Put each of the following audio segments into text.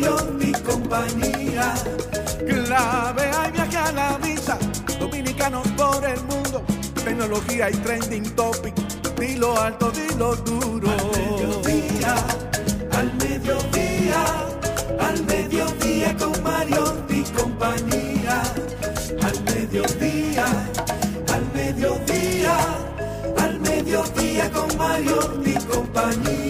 Mario y compañía. Clave hay viaje a la vista, dominicanos por el mundo tecnología y trending topic. Dilo alto, dilo duro. Al mediodía, al mediodía, al mediodía con Mario y compañía. Al mediodía, al mediodía, al mediodía con Mario y compañía.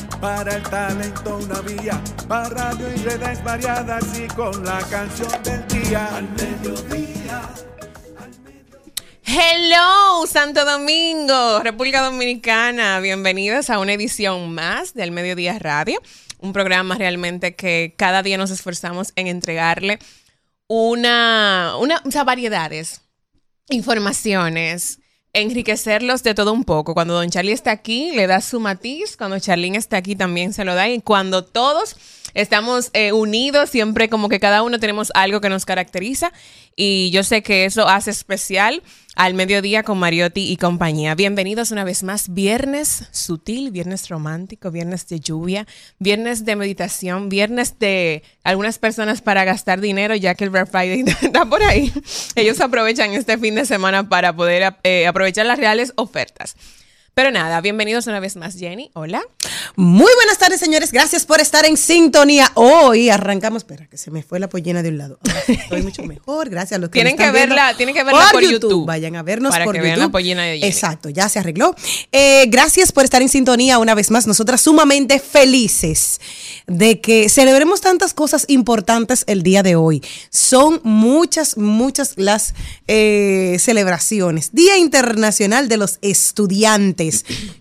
para el talento una vía, para radio y redes variadas y con la canción del día. Al mediodía. Hello, Santo Domingo, República Dominicana. Bienvenidos a una edición más del Mediodía Radio, un programa realmente que cada día nos esforzamos en entregarle una, una o sea, variedades, informaciones, enriquecerlos de todo un poco. Cuando Don Charlie está aquí, le da su matiz. Cuando Charlene está aquí, también se lo da. Y cuando todos estamos eh, unidos, siempre como que cada uno tenemos algo que nos caracteriza. Y yo sé que eso hace especial al mediodía con Mariotti y compañía. Bienvenidos una vez más. Viernes sutil, viernes romántico, viernes de lluvia, viernes de meditación, viernes de algunas personas para gastar dinero, ya que el Black Friday está por ahí. Ellos aprovechan este fin de semana para poder eh, aprovechar las reales ofertas. Pero nada, bienvenidos una vez más, Jenny. Hola. Muy buenas tardes, señores. Gracias por estar en sintonía. Hoy arrancamos. Espera, que se me fue la pollina de un lado. Ahora estoy mucho mejor. Gracias a los que Tienen que verla, tienen que verla por YouTube. Vayan a vernos Para por que YouTube. vean la pollina de Jenny. Exacto, ya se arregló. Eh, gracias por estar en sintonía una vez más. Nosotras sumamente felices de que celebremos tantas cosas importantes el día de hoy. Son muchas, muchas las eh, celebraciones. Día Internacional de los Estudiantes.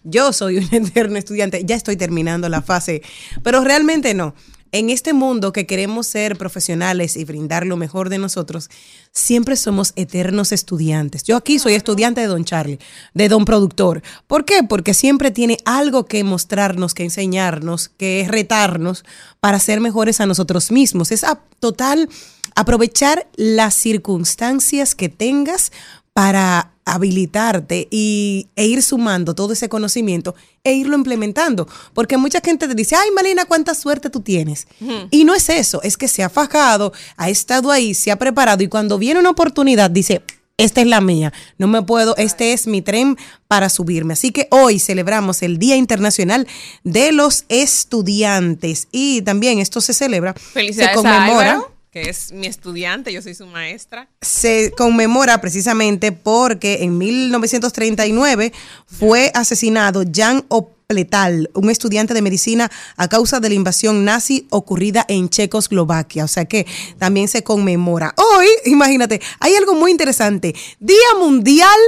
Yo soy un eterno estudiante. Ya estoy terminando la fase, pero realmente no. En este mundo que queremos ser profesionales y brindar lo mejor de nosotros, siempre somos eternos estudiantes. Yo aquí soy estudiante de Don Charlie, de Don Productor. ¿Por qué? Porque siempre tiene algo que mostrarnos, que enseñarnos, que retarnos para ser mejores a nosotros mismos. Es total aprovechar las circunstancias que tengas para habilitarte y, e ir sumando todo ese conocimiento e irlo implementando. Porque mucha gente te dice, ay Malina, cuánta suerte tú tienes. Y no es eso, es que se ha fajado, ha estado ahí, se ha preparado y cuando viene una oportunidad dice, esta es la mía, no me puedo, este es mi tren para subirme. Así que hoy celebramos el Día Internacional de los Estudiantes y también esto se celebra, Felicidades se conmemora. Que es mi estudiante, yo soy su maestra. se conmemora precisamente porque en 1939 fue asesinado Jan Opletal, un estudiante de medicina a causa de la invasión nazi ocurrida en Checoslovaquia. O sea que también se conmemora. Hoy, imagínate, hay algo muy interesante. Día Mundial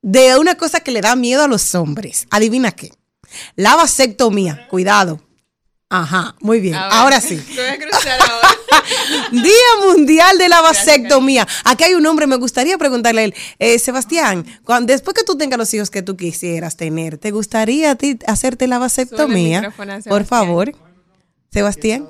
de una cosa que le da miedo a los hombres. Adivina qué. La vasectomía. Cuidado. Ajá, muy bien. Ahora sí. te voy a cruzar ahora. Día Mundial de la Vasectomía. Aquí hay un hombre, me gustaría preguntarle a él, eh, Sebastián, cuando, después que tú tengas los hijos que tú quisieras tener, ¿te gustaría a ti hacerte la vasectomía? Por Sebastián. favor. Sebastián.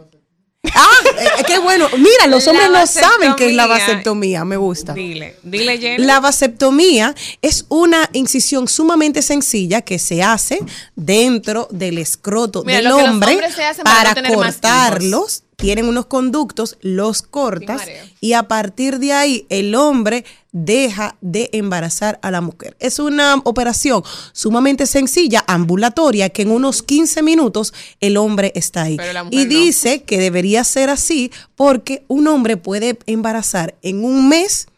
Ah, eh, qué bueno. Mira, los hombres no saben qué es la vasectomía. Me gusta. Dile, dile, Jenny. La vasectomía es una incisión sumamente sencilla que se hace dentro del escroto Mira, del lo que los hombre hombres se hacen para para, no tener más cortarlos. Tienen unos conductos, los cortas y a partir de ahí el hombre deja de embarazar a la mujer. Es una operación sumamente sencilla, ambulatoria, que en unos 15 minutos el hombre está ahí. Y no. dice que debería ser así porque un hombre puede embarazar en un mes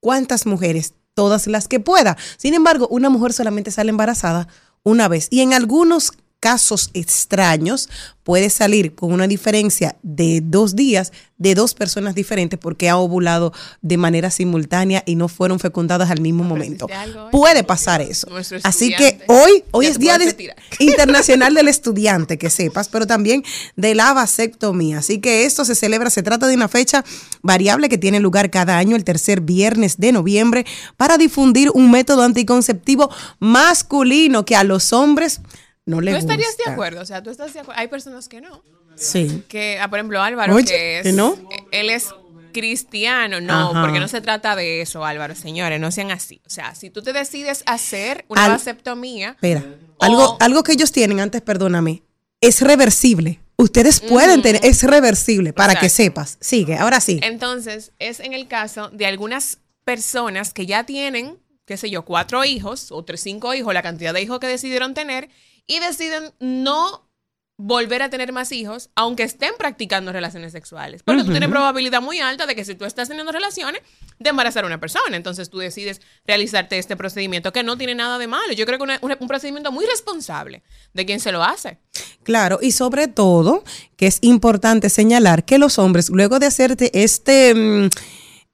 cuántas mujeres, todas las que pueda. Sin embargo, una mujer solamente sale embarazada una vez y en algunos casos extraños puede salir con una diferencia de dos días de dos personas diferentes porque ha ovulado de manera simultánea y no fueron fecundadas al mismo momento. hoy? Puede pasar eso. Así que hoy, hoy es Día de-. Internacional del Estudiante, que sepas, pero también de la vasectomía. Así que esto se celebra, se trata de una fecha variable que tiene lugar cada año, el tercer viernes de noviembre, para difundir un método anticonceptivo masculino que a los hombres no ¿Tú les gusta. estarías de acuerdo? O sea, tú estás de acuerdo. Hay personas que no. Sí. Que, ah, por ejemplo, Álvaro, Oye, que es. ¿que no? eh, Él es cristiano. No, Ajá. porque no se trata de eso, Álvaro. Señores, no sean así. O sea, si tú te decides hacer una Al- vasectomía. Espera, O- algo, algo que ellos tienen, antes perdóname, es reversible. Ustedes pueden tener, es reversible, para que sepas. Sigue, ahora sí. Entonces, es en el caso de algunas personas que ya tienen, qué sé yo, cuatro hijos o tres, cinco hijos, la cantidad de hijos que decidieron tener, y deciden no volver a tener más hijos, aunque estén practicando relaciones sexuales. Porque tú tienes probabilidad muy alta de que si tú estás teniendo relaciones, de embarazar a una persona. Entonces tú decides realizarte este procedimiento que no tiene nada de malo. Yo creo que una- un procedimiento muy responsable de quien se lo hace. Claro, y sobre todo que es importante señalar que los hombres, luego de hacerte este, mm,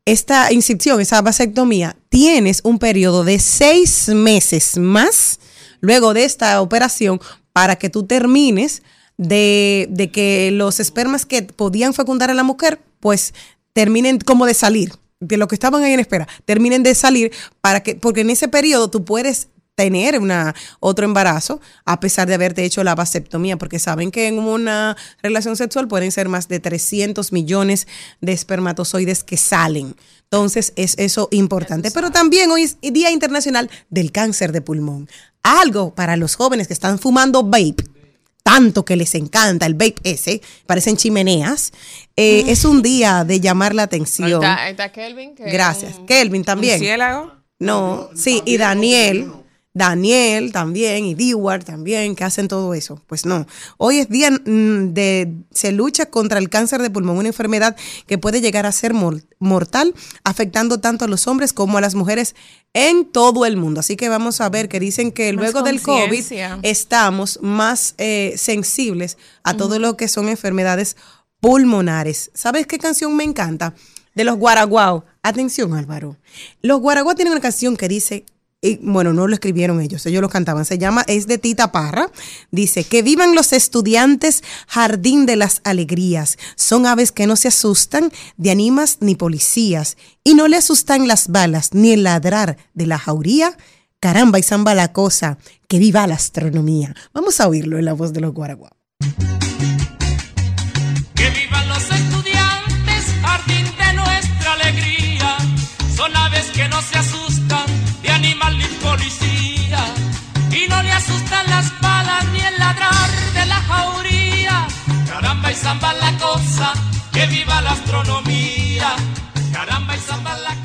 esta incisión, esa vasectomía, tienes un periodo de seis meses más luego de esta operación para que tú termines de, de que los espermas que podían fecundar a la mujer, pues terminen como de salir, de lo que estaban ahí en espera, terminen de salir para que, porque en ese periodo tú puedes tener una, otro embarazo a pesar de haberte hecho la vasectomía, porque saben que en una relación sexual pueden ser más de 300 millones de espermatozoides que salen. Entonces es eso importante. Pero también hoy es Día Internacional del Cáncer de Pulmón. Algo para los jóvenes que están fumando vape tanto que les encanta el vape ese, parecen chimeneas, eh, es un día de llamar la Ahí atención. está, ahí está Kelvin. que Gracias. un- Kelvin también. No, sí, y Daniel, Daniel también, y Dewar también, que hacen todo eso. Pues no. Hoy es día mm, de. Se lucha contra el cáncer de pulmón, una enfermedad que puede llegar a ser mor- mortal, afectando tanto a los hombres como a las mujeres en todo el mundo. Así que vamos a ver que dicen que Más luego del COVID estamos más eh, sensibles a todo lo que son enfermedades pulmonares. ¿Sabes qué canción me encanta? De los Guaraguao. Atención, Álvaro. Los Guaraguao tienen una canción que dice, y, bueno, no lo escribieron ellos, ellos lo cantaban. Se llama, es de Tita Parra. Dice, que vivan los estudiantes, jardín de las alegrías. Son aves que no se asustan de animas ni policías. Y no le asustan las balas ni el ladrar de la jauría. Caramba, y zamba la cosa. Que viva la astronomía. Vamos a oírlo en la voz de los Guaraguao. Que vivan los estudiantes, jardín de nuestra alegría. Son aves que no se asustan animal ni policía. Y no le asustan las balas ni el ladrar de la jauría. Caramba y zamba la cosa, que viva la astronomía. Caramba y zamba la cosa.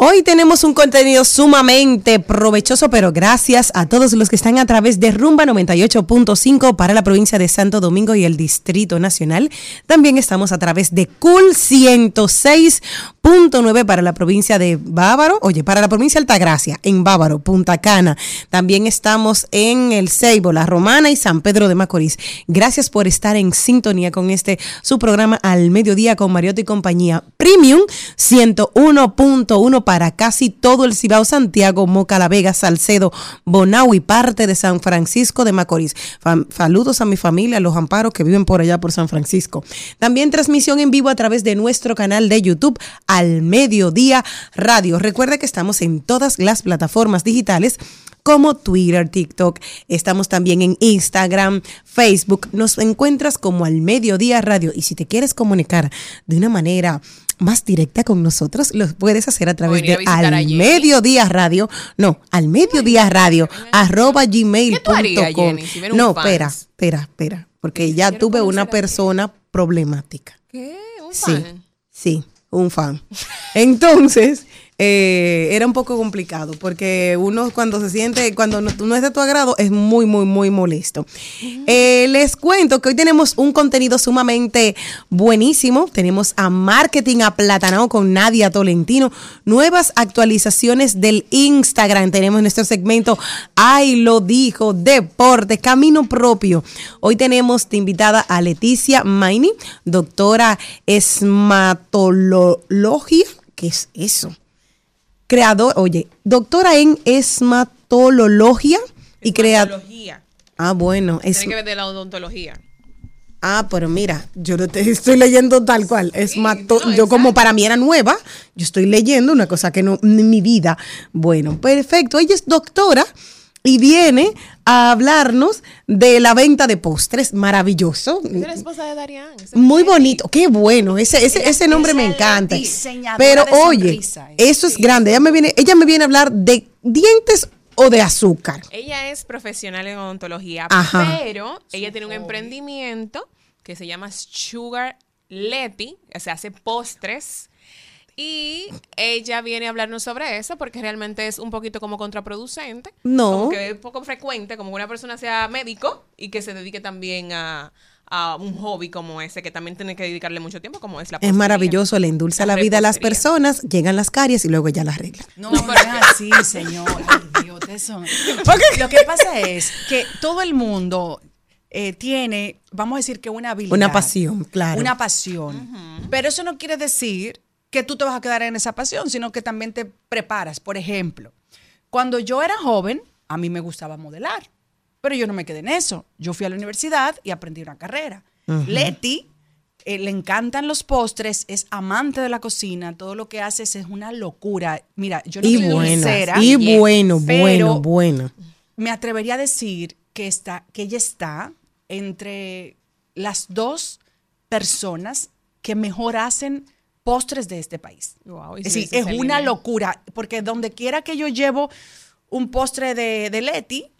Hoy tenemos un contenido sumamente provechoso, pero gracias a todos los que están a través de Rumba 98.5 para la provincia de Santo Domingo y el Distrito Nacional. También estamos a través de Cool 106.9 para la provincia de Bávaro, oye, para la provincia de Altagracia, en Bávaro, Punta Cana. También estamos en El Ceibo, La Romana y San Pedro de Macorís. Gracias por estar en sintonía con este su programa al mediodía con Mariotti y compañía Premium 101.1 para casi todo el Cibao Santiago, Moca, La Vega, Salcedo, Bonao y parte de San Francisco de Macorís. Saludos a mi familia, los amparos que viven por allá por San Francisco. También transmisión en vivo a través de nuestro canal de YouTube al mediodía radio. Recuerda que estamos en todas las plataformas digitales como Twitter, TikTok. Estamos también en Instagram, Facebook. Nos encuentras como al mediodía radio. Y si te quieres comunicar de una manera más directa con nosotros, lo puedes hacer a través de al mediodía radio. No, al mediodía radio, arroba gmail.com. ¿Qué tú harías, Jenny, si viene un No, espera, espera, espera. Porque ya tuve una persona problemática. ¿Qué? ¿Un Sí, sí, un fan. Entonces, eh, era un poco complicado porque uno cuando se siente, cuando no, no es de tu agrado, es muy, muy, muy molesto. Eh, les cuento que hoy tenemos un contenido sumamente buenísimo. Tenemos a Marketing Aplatanado con Nadia Tolentino. Nuevas actualizaciones del Instagram. Tenemos nuestro segmento Ay, lo dijo, deporte, camino propio. Hoy tenemos de invitada a Leticia Maini, doctora esmatología. ¿Qué es eso? Creador, oye, doctora en esmatología y creador. Ah, bueno, es, Tiene que ver de la odontología. ah, pero mira, yo no te estoy leyendo tal cual. No, yo como para mí era nueva, yo estoy leyendo una cosa que no en mi vida. Bueno, perfecto. Ella es doctora y viene a hablarnos de la venta de postres. Maravilloso. Es la esposa de Darian. Muy bonito, qué bueno, ese, ese, Ella- ese nombre me encanta. Pero de oye, sonrisa, eso es grande. Ella me viene, ella me viene a hablar de dientes o de azúcar. Ella es profesional en odontología, Ajá. pero ella tiene un emprendimiento que se llama Sugar Leti, o sea, hace postres. Y ella viene a hablarnos sobre eso porque realmente es un poquito como contraproducente. No. Como que es poco frecuente, como que una persona sea médico y que se dedique también a, a un hobby como ese, que también tiene que dedicarle mucho tiempo, como es la Es maravilloso, le endulza la, La vida a las personas, llegan las caries y luego ella las arregla. No, no es así, señor. Ay, Dios, son- Lo que pasa es que todo el mundo eh, tiene, vamos a decir que una habilidad. Una pasión, claro. Una pasión. Pero eso no quiere decir que tú te vas a quedar en esa pasión, sino que también te preparas. Por ejemplo, cuando yo era joven, a mí me gustaba modelar, pero yo no me quedé en eso. Yo fui a la universidad y aprendí una carrera. Leti eh, le encantan los postres, es amante de la cocina, todo lo que haces es una locura. Mira, yo no Y soy dulcera, y bueno, bueno, bueno. me atrevería a decir que, está, que ella está entre las dos personas que mejor hacen postres de este país. Wow, es es una locura, porque donde quiera que yo llevo un postre de, de Leti,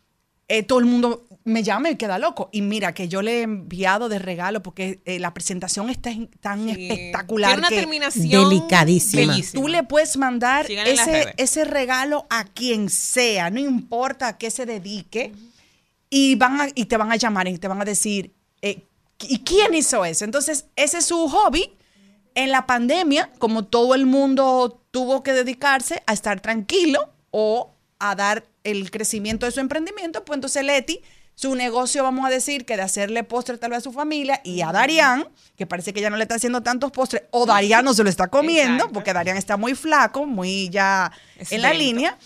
eh, todo el mundo me llama y queda loco. Y mira, que yo le he enviado de regalo porque eh, la presentación está en- tan Sí. espectacular. Tiene una que terminación Delicadísima. bellísima. Tú le puedes mandar ese, regalo a quien sea, no importa a qué se dedique, y, van a- y te van a llamar y te van a decir, eh, ¿y quién hizo eso? Entonces, ese es su hobby. En la pandemia, como todo el mundo tuvo que dedicarse a estar tranquilo o a dar el crecimiento de su emprendimiento, pues entonces Leti, su negocio, vamos a decir, que de hacerle postre tal vez a su familia, y a Darian, que parece que ya no le está haciendo tantos postres, o Darian no se lo está comiendo, Exacto. porque Darian está muy flaco, muy ya en la línea.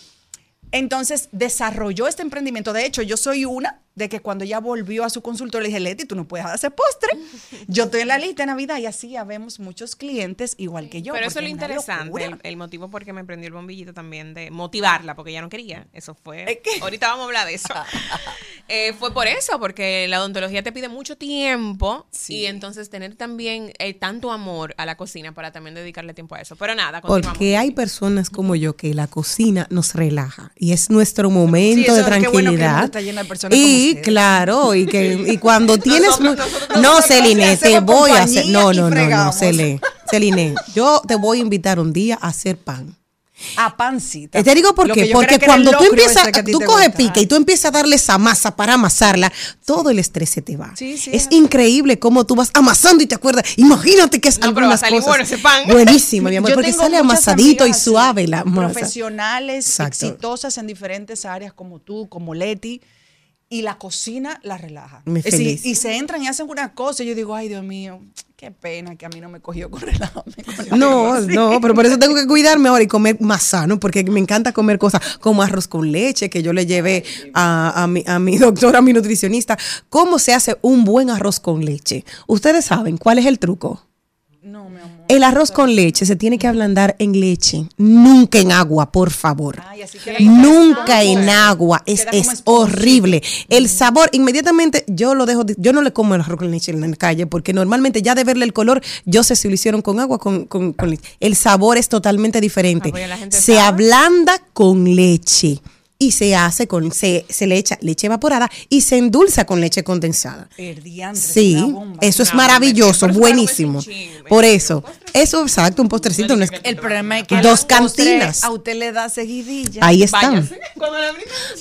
Entonces desarrolló este emprendimiento. De hecho, yo soy una de que cuando ella volvió a su consultorio le dije, Leti, tú no puedes hacer postre. Yo estoy en la lista de Navidad y así ya vemos muchos clientes igual que yo. Pero eso es lo interesante, el, motivo por qué me prendió el bombillito también de motivarla, porque ella no quería. Eso fue. Es que- Ahorita vamos a hablar de eso. Eh, fue por eso, porque la odontología te pide mucho tiempo y entonces tener también eh, tanto amor a la cocina para también dedicarle tiempo a eso. Pero nada, continuamos. Porque hay personas como yo que la cocina nos relaja y es nuestro momento Sí, eso, de qué bueno que tranquilidad. está lleno de personas como y claro, y que y cuando tienes Nosotros- mu- nosotros- no, Celine, te voy a hacer no, no, no, no. Celine, Celine, yo te voy a invitar un día a hacer pan. A pancita. Te digo por qué, porque cuando tú empiezas, tú coges pica y tú empiezas a darle esa masa para amasarla, todo el estrés se te va. Sí, sí, es increíble cómo tú vas amasando y te acuerdas. Imagínate que es No, pero algunas salir cosas. bueno ese pan. Buenísimo, mi amor, Yo porque sale amasadito y suave la masa. Profesionales Exacto. exitosas en diferentes áreas como tú, como Leti. Y la cocina la relaja. Me Es decir, y se entran y hacen una cosa y yo digo, ay Dios mío, qué pena que a mí no me cogió con la No, cosa". no, pero por eso tengo que cuidarme ahora y comer más sano, porque me encanta comer cosas como arroz con leche, que yo le llevé a, a mi, a mi doctora, a mi nutricionista, cómo se hace un buen arroz con leche. Ustedes saben cuál es el truco. No, mi amor. El arroz con leche se tiene que ablandar en leche, nunca en agua, por favor. Ay, así Nunca en agua, es, es horrible. El sabor, inmediatamente yo lo dejo, de- yo no le como el arroz con leche en la calle, porque normalmente ya de verle el color, yo sé si lo hicieron con agua, con, con, con leche. El sabor es totalmente diferente. Ah, Se sabe. ablanda con leche y se hace con, se, se le echa leche evaporada y se endulza con leche condensada. Es Sí, bomba. eso es bomba. maravilloso, buenísimo. Por eso, eso exacto, un postrecito. no es- El problema es que Dos cantinas. A usted le da seguidilla. Ahí están.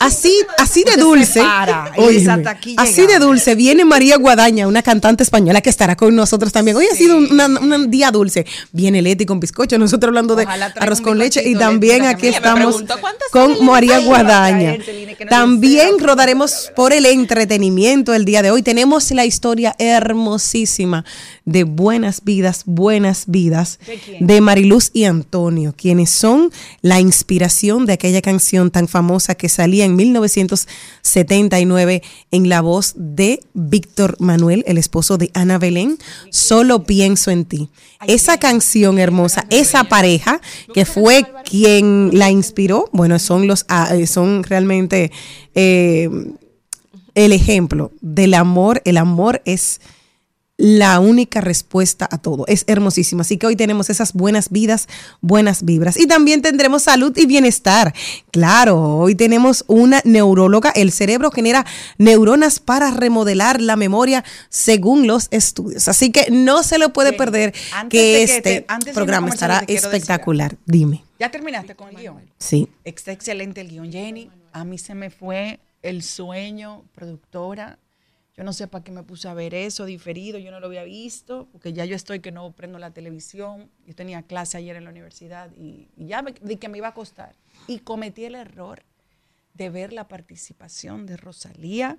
Así, así de dulce. se para y óyeme, dice, "Hasta aquí así de llegamos". dulce viene María Guadaña, una cantante española que estará con nosotros también. Hoy ha sido un, una- un día dulce. Viene Leti con bizcocho, nosotros hablando de Ojalá arroz con leche y también aquí estamos con. María Guadaña. No También rodaremos por el entretenimiento el día de hoy. Tenemos la historia hermosísima de Buenas Vidas, Buenas Vidas ¿De Mariluz y Antonio, quienes son la inspiración de aquella canción tan famosa que salía en 1979 en la voz de Víctor Manuel, el esposo de Ana Belén, Solo pienso en ti. Esa canción hermosa, esa pareja que fue quien la inspiró, bueno, son los ah, eh, son realmente eh, el ejemplo del amor. El amor es la única respuesta a todo. Es hermosísima. Así que hoy tenemos esas buenas vidas, buenas vibras. Y también tendremos salud y bienestar. Claro, hoy tenemos una neuróloga. El cerebro genera neuronas para remodelar la memoria según los estudios. Así que no se lo puede Bien. perder Antes que este te- programa estará decir espectacular. Dime. ¿Ya terminaste con el guion? Sí. Está excelente el guion, Jenny. A mí se me fue el sueño, productora. Yo no sé para qué me puse a ver eso diferido, yo no lo había visto, porque ya yo estoy que no prendo la televisión. Yo tenía clase ayer en la universidad y, y ya me, di que me iba a costar. Y cometí el error de ver la participación de Rosalía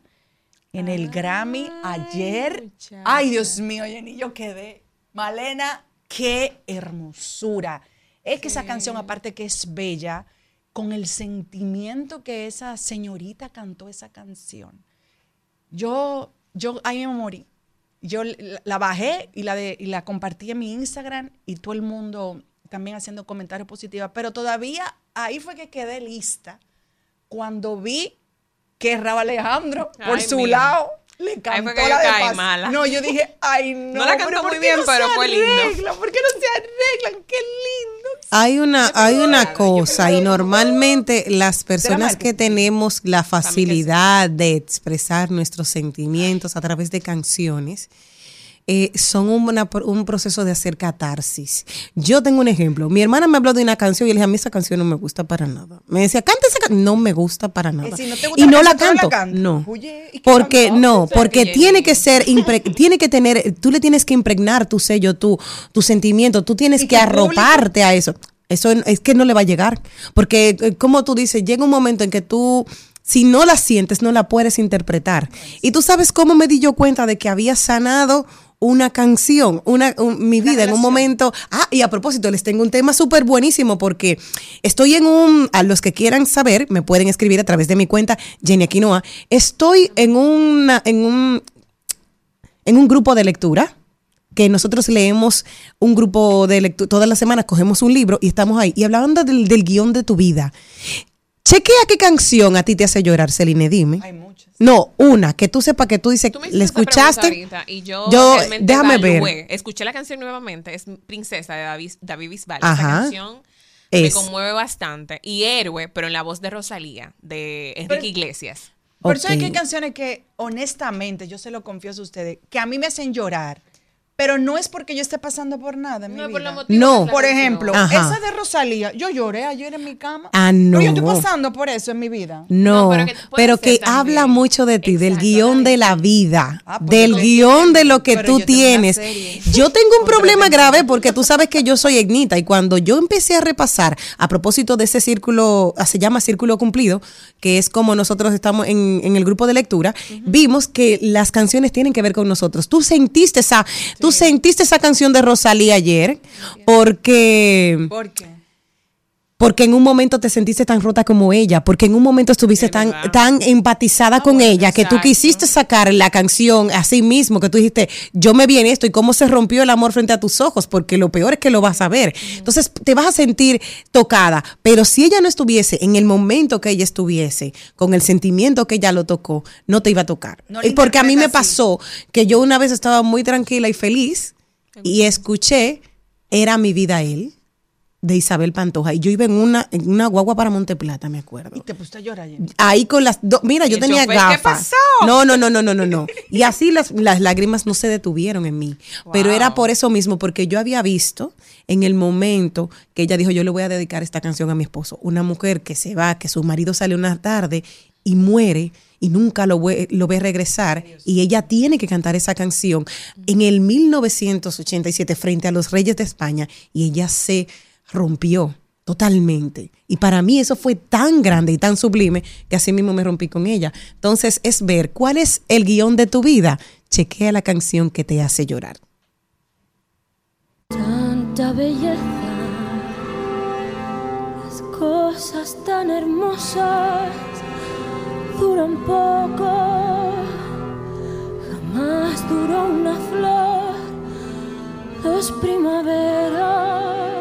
en el Grammy ayer. muchacha. Ay, Dios mío, Jenny, yo quedé. Malena, qué hermosura. Es que esa canción, aparte que es bella, con el sentimiento que esa señorita cantó esa canción. Yo, yo ahí me morí. Yo la, la bajé y la, de- y la compartí en mi Instagram y todo el mundo también haciendo comentarios positivos. Pero todavía ahí fue que quedé lista cuando vi que Raba Alejandro, por Ay, su mira. lado, le cantó la de caí mala. No, yo dije, ay, no. No la cantó pero ¿por muy bien, no pero fue lindo. ¿Por qué no arreglan? Qué lindo. Hay una, hay una cosa y normalmente las personas que tenemos la facilidad de expresar nuestros sentimientos a través de canciones eh, son una- un proceso de hacer catarsis. Yo tengo un ejemplo. Mi hermana me habló de una canción y le dije, a mí esa canción no me gusta para nada. Me decía, canta esa canción. No me gusta para nada. si no te gusta y la no la canción, ¿tú no canto. la? No. Oye, ¿y qué Porque no, porque que tiene que ser, impre- tiene que tener, tú le tienes que impregnar tu sello, tu, tu sentimiento, tú tienes que público- arroparte a eso. Eso es que no le va a llegar. Porque, eh, como tú dices, llega un momento en que tú, si no la sientes, no la puedes interpretar. Y tú sabes cómo me di yo cuenta de que había sanado una canción, una, un- mi vida en un momento. Ah, y a propósito, les tengo un tema súper buenísimo porque estoy en un, a los que quieran saber, me pueden escribir a través de mi cuenta, Jenny Aquinoa. Estoy en una, en un, en un grupo de lectura que nosotros leemos un grupo de lectura, todas las semanas cogemos un libro y estamos ahí. Y hablando del, del guion de tu vida, chequea qué canción a ti te hace llorar, Celine, dime. Hay muchas. No, una, que tú sepas que tú dices, Tú me ¿le escuchaste? ahorita y yo, Yo, déjame ver. Escuché la canción nuevamente, es Princesa de David, David Bisbal. Ajá. Esa canción me Es. conmueve bastante. Y Héroe, pero en la voz de Rosalía, de Enrique Pero- Iglesias. Por eso hay Ok. que hay canciones que, honestamente, yo se lo confieso a ustedes, que a mí me hacen llorar. Pero no es porque yo esté pasando por nada en mi No, por vida. motivos No. Por ejemplo, Ajá. esa de Rosalía, yo lloré ayer en mi cama. Ah, Pero yo no. estoy pasando por eso en mi vida. No, No, pero pero que habla mucho de ti, del guion de la vida, Ah, pues del guion de lo que tú yo tienes. Yo tengo un problema grave porque tú sabes que yo soy etnita y cuando yo empecé a repasar a propósito de ese círculo, ah, se llama círculo cumplido, que es como nosotros estamos en, en el grupo de lectura, vimos que las canciones tienen que ver con nosotros. Tú sentiste esa, tú sentiste esa canción de Rosalía ayer porque ¿Por qué? Porque en un momento te sentiste tan rota como ella, porque en un momento estuviste Es tan, tan empatizada con bueno, ella, que tú quisiste sacar la canción a sí mismo, que tú dijiste, yo me vi en esto y cómo se rompió el amor frente a tus ojos, porque lo peor es que lo vas a ver. Entonces te vas a sentir tocada, pero si ella no estuviese en el momento que ella estuviese, con el sentimiento que ella lo tocó, no te iba a tocar. No Y porque a mí me así. pasó que yo una vez estaba muy tranquila y feliz y escuché, era mi vida él de Isabel Pantoja y yo iba en una en una guagua para Monteplata, me Y acuerdo. te pusiste a llorar. Ahí con las dos, mira, yo tenía chofer, ¿qué gafas. pasó? No, no, no, no, no, no, no. Y así las, las lágrimas no se detuvieron en mí. Pero era por eso mismo, porque yo había visto en el momento que ella dijo, yo le voy a dedicar esta canción a mi esposo. Una mujer que se va, que su marido sale una tarde y muere y nunca lo ve, lo ve regresar y ella tiene que cantar esa canción en el 1987 frente a los reyes de España y ella se rompió totalmente. Y para mí eso fue tan grande y tan sublime que así mismo me rompí con ella. Entonces es ver cuál es el guion de tu vida. Chequea la canción que te hace llorar. Tanta belleza, las cosas tan hermosas duran poco. Jamás duró una flor, dos primaveras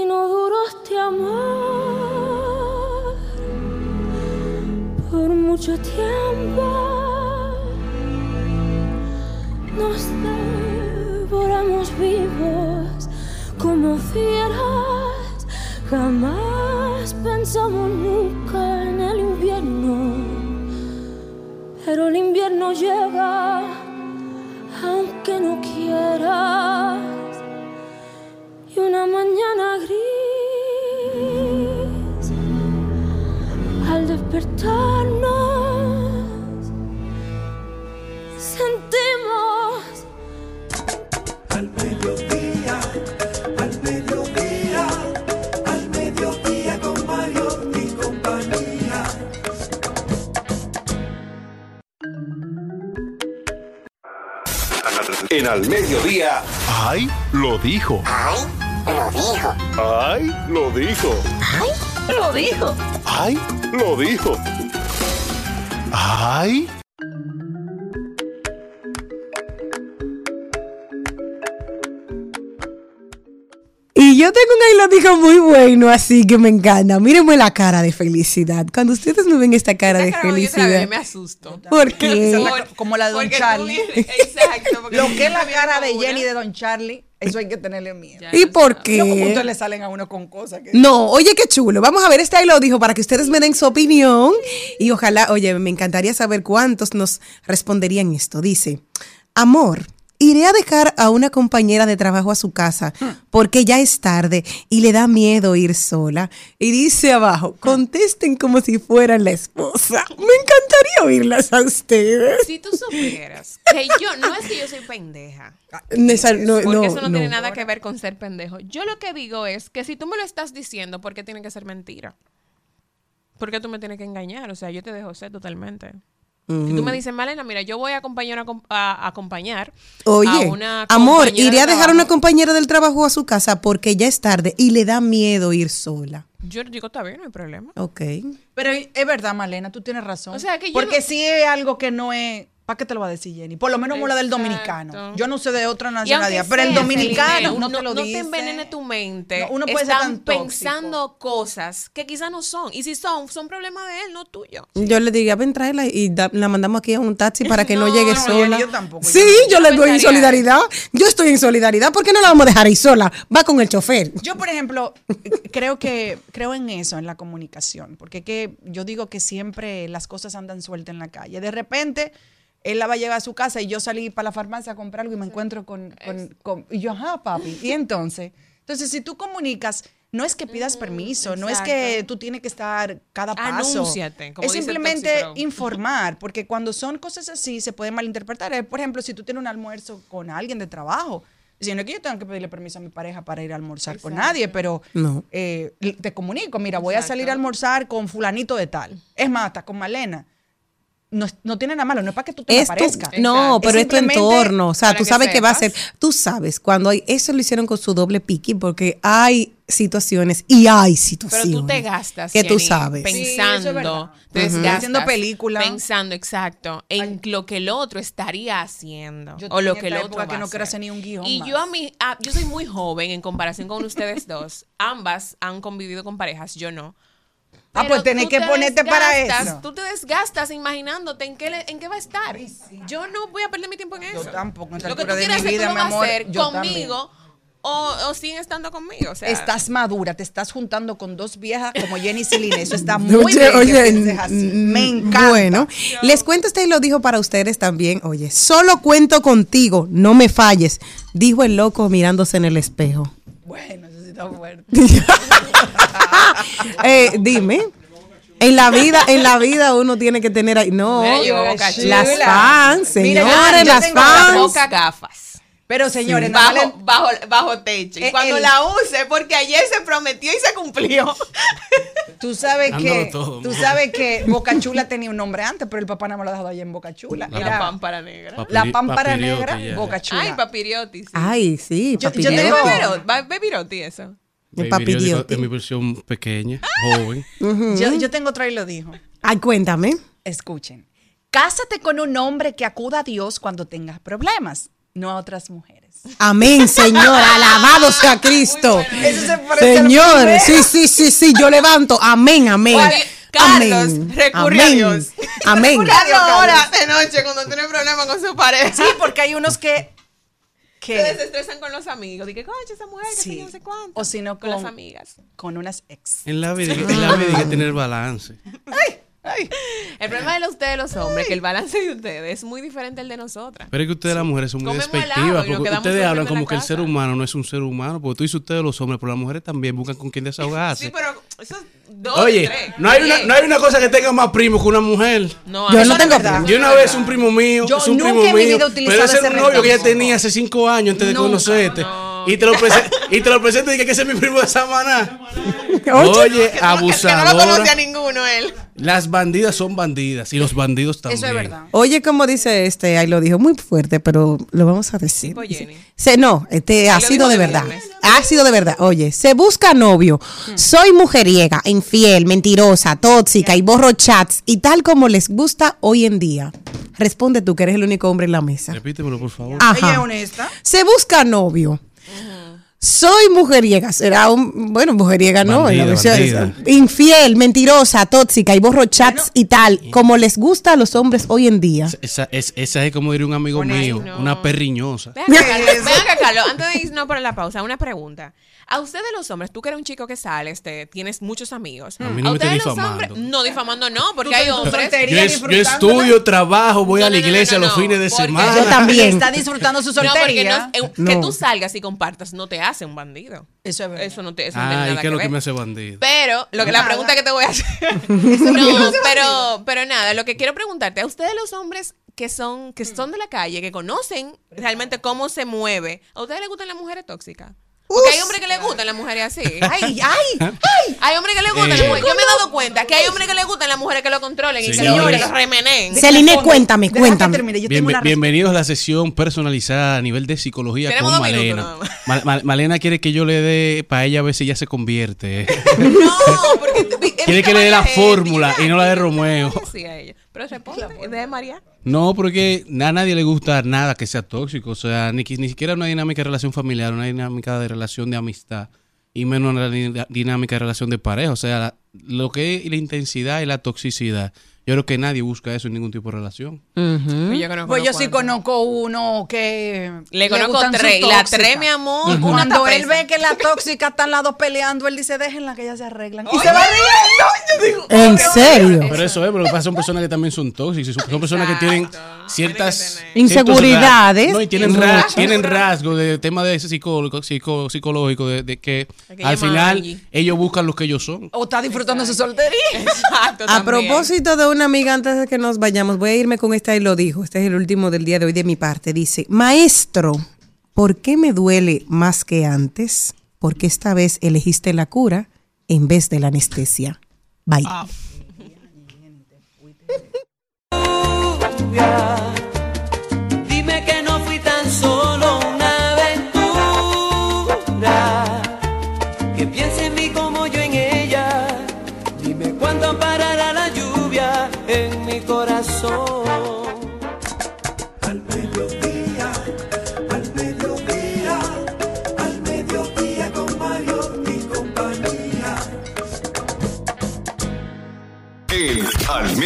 y no duró este amor por mucho tiempo nos devoramos vivos como fieras. Jamás pensamos nunca en el invierno, pero el invierno llega aunque no quieras. Y una mañana gris, al despertarnos, sentimos Al mediodía, al mediodía, al mediodía con Mario y compañía. En Al Mediodía, ¡Ay! Lo dijo. ¡Ay! Lo dijo. ¡Ay! Lo dijo. Lo dijo. ¡Ay! Lo dijo. ¡Ay! Y yo tengo un ahí lo dijo muy bueno, así que me encanta. Mírenme la cara de felicidad. Cuando ustedes me ven esta cara de cara, felicidad. yo me asusto. ¿Por qué? Como la de Don tú Charlie. Exacto. Lo que es la cara de Jenny de Don Charlie, eso hay que tenerle miedo. Ya ¿Y por sabes. No, como ustedes qué? le salen a uno con cosas que... No, oye, qué chulo. Vamos a ver, este ahí lo dijo para que ustedes me den su opinión. Y ojalá, oye, me encantaría saber cuántos nos responderían esto. Dice, amor, iré a dejar a una compañera de trabajo a su casa porque ya es tarde y le da miedo ir sola. Y dice abajo, contesten como si fueran la esposa. Me encantaría oírlas a ustedes. Si tú supieras que yo, no es que yo soy pendeja, Esa- no, porque no, eso no, tiene no. nada que ver con ser pendejo. Yo lo que digo es que si tú me lo estás diciendo, ¿por qué tiene que ser mentira? ¿Por qué tú me tienes que engañar? O sea, yo te dejo ser totalmente. Si tú me dices, Malena, mira, yo voy a acompañar a, a- a acompañar Oye, a una amor, iré a dejar a una compañera del trabajo a su casa porque ya es tarde y le da miedo ir sola. Yo digo, está bien, no hay problema. Ok. Pero es verdad, Malena, tú tienes razón. O sea, que yo Porque no- si es algo que no es. ¿Para qué te lo va a decir Jenny? Por lo menos mola del Exacto. dominicano. Yo no sé de otra nacionalidad, pero el dominicano no te lo dice. envenene tu mente. No, uno puede ser Están tan tóxico. pensando cosas que quizás no son. Y si son, son problemas de él, no tuyo. Yo le diría, ven, tráela y da- la mandamos aquí a un taxi para que no, No, llegue no, sola. yo tampoco, Sí, yo, Yo le doy en solidaridad. Yo estoy en solidaridad. ¿Por qué no la vamos a dejar ahí sola? Va con el chofer. Yo, por ejemplo, creo que creo en eso, en la comunicación, porque que yo digo que siempre las cosas andan sueltas en la calle. De repente, él la va a llevar a su casa y yo salí para la farmacia a comprar algo y me encuentro con, con- con- y yo, ajá, papi. Y entonces, entonces si tú comunicas, no es que pidas permiso, no es que tú tienes que estar cada paso. Anúnciate, como es dice simplemente informar, porque cuando son cosas así se pueden malinterpretar. Eh, Por ejemplo, si tú tienes un almuerzo con alguien de trabajo, si no es que yo tenga que pedirle permiso a mi pareja para ir a almorzar con nadie, pero No. eh, te comunico, mira, voy a salir a almorzar con fulanito de tal. Es más, hasta con Malena. No, no tiene nada malo, no es para que tú te Es tu- no, pero Es es tu entorno. O sea, tú que sabes que va a ser. Tú sabes, cuando hay. Eso lo hicieron con su doble piqui porque hay situaciones y hay Pero situaciones. tú te gastas. Que tú sabes. Sí, es Pensando. te desgastas Haciendo película. Pensando, exacto, en lo que el otro estaría haciendo. Yo o lo que el otro va que no quiero hacer. ni un guion Y más. yo a mí, ah, yo soy muy joven en comparación con ustedes dos. Ambas han convivido con parejas, yo no. Ah, Pero pues tenés que te ponerte para eso. Tú te desgastas imaginándote en qué, le- en qué va a estar. Yo no voy a perder mi tiempo en eso. Yo tampoco, en Lo que tú quieras mi hacer, tú vida, lo mi vas a amor, hacer yo conmigo o, o siguen estando conmigo. O sea, Estás madura, te estás juntando con dos viejas como Jenny y Celine. Eso está muy Oye, bien oye, así. mm, Me encanta. Bueno, les cuento usted y lo dijo para ustedes también. Oye, solo cuento contigo, no me falles, dijo el loco mirándose en el espejo. Bueno, eso sí está fuerte. Eh, dime. En la vida, en la vida uno tiene que tener ahí. No, las Chula. fans, señores, yo las tengo fans. boca gafas. Pero señores, Bajo, bajo, bajo techo. Y Eh, cuando el- la use, porque ayer se prometió y se cumplió. tú sabes Dándolo que todo, tú sabes que Boca Chula tenía un nombre antes, pero el papá no me lo ha dejado allá en Boca Chula. Y Era la pámpara negra. La pámpara negra, ya. Boca Chula. Ay, papiriotis. sí. Ay, sí, Yo- yo papiriote. tengo- bebiroti eso. El papiriote. Dios, En mi versión pequeña, joven. yo, yo tengo otra y lo dijo. Ay, cuéntame. Escuchen. Cásate con un hombre que acuda a Dios cuando tengas problemas, no a otras mujeres. Amén, Señor. Alabado sea Cristo. Se primero. sí, sí, sí, sí, yo levanto. Amén, amén. Oye, Carlos Amén. recurre a Amén. Dios. Amén. Carlos ahora de noche cuando tiene problemas con su pareja. Sí, porque hay unos que Se que desestresan con los amigos. Dije, coche, esa mujer que Sí. sí. no sé cuánto. O si no, con las con- amigas. con unas ex. En la vida, en la vida hay que tener balance. El problema de ustedes, los hombres, que el balance de ustedes es muy diferente al de nosotras. Pero es que ustedes las mujeres son muy Comemos despectivas. Porque ustedes hablan como que el ser humano no es un ser humano. Porque tú dices ustedes los hombres, pero las mujeres también buscan con quién desahogarse. Sí, pero esos dos, Oye, tres, no hay, una, no hay una cosa que tenga más primos que una mujer. No, Yo eso no tengo primo. Yo una vez un primo mío, Yo es un nunca primo mío, he utilizado pero ese era ese un novio que ya recurso. tenía hace cinco años antes de conocerte. Y te lo presento, y te lo presento y que ese es mi primo de Samaná. Oye, Es que no lo abusadora. conoce a ninguno él. Las bandidas son bandidas y los bandidos también. Eso es verdad. Oye, como dice este, ahí lo dijo muy fuerte, pero lo vamos a decir. Tipo Jenny. Se, no, este ha sido de verdad. viernes. Ha sido de verdad. Oye, se busca novio. Soy mujeriega, infiel, mentirosa, tóxica y borro chats y tal como les gusta hoy en día. Responde tú, que eres el único hombre en la mesa. Repítemelo, por favor. Ajá. Ella es honesta. Se busca novio. Soy mujeriega, será un, bueno, mujeriega no, en la Bandida, versión- bandida. infiel, mentirosa, tóxica y borro chats y tal, como les gusta a los hombres hoy en día. Esa, es, esa es como diría un amigo mío, no. una perriñosa. Ven acá, Carlos, ven acá, Carlos, antes de irnos para la pausa, una pregunta. A ustedes los hombres, tú que eres un chico que sales, este, tienes muchos amigos. A mí no me ustedes los difamando. hombres, no difamando no, porque hay hombres. Yo, es- yo estudio, trabajo, voy No, a la no, no, iglesia no, los fines de semana. Yo también. Está disfrutando su soltería. no- eh, que tú salgas y compartas no te hace un bandido. Eso es verdad. Eso no te eso tiene Ay, nada ¿qué es lo que ver. me hace bandido? Pero, lo que la pregunta que te voy a hacer. no, pero, pero nada, lo que quiero preguntarte, a ustedes los hombres que son, que son de la calle, que conocen realmente cómo se mueve, ¿a ustedes les gustan las mujeres tóxicas? Porque hay hombres que le gustan las mujeres así. Ay, ay, ay. Hay hombres que le gustan Eh. las mujeres. Yo me he dado cuenta que hay hombres que le gustan las mujeres que lo controlen y que Señores. lo, que lo remenen. Celine, cuéntame, cuéntame. bienvenidos a la sesión personalizada a nivel de psicología Tenemos con Malena. Malena quiere que yo le dé para ella a ver si ella se convierte. No, porque tú- quiere que le dé la fórmula y no la de Romeo. De María. No, porque a nadie le gusta nada que sea tóxico. O sea, ni, ni siquiera una dinámica de relación familiar, una dinámica de relación de amistad. Y menos una di- dinámica de relación de pareja. O sea, la- lo que es la intensidad y la toxicidad. Yo creo que nadie busca eso en ningún tipo de relación. Pues yo, conozco Pues yo unos sí conozco uno que. Le conozco tres. Y la tres, mi amor. Cuando él ve que la tóxica están las dos peleando, él dice, déjenla que ellas se arreglan. Y se va riendo. Yo digo, ¿En serio? Pero eso es, pero lo que pasa son personas que también son tóxicas. Son son personas que tienen ciertas Inseguridades. rasgos. No, y tienen, Muchos. ra- tienen rasgos de tema de psicólogo, psico- psicológico, de, de que al final ellos buscan lo que ellos son. o está disfrutando su soltería. Exacto. A propósito de una amiga, antes de que nos vayamos, voy a irme con esta y lo dijo. Este es el último del día de hoy de mi parte. Dice, maestro, ¿por qué me duele más que antes? Porque esta vez elegiste la cura en vez de la anestesia. Bye. Dime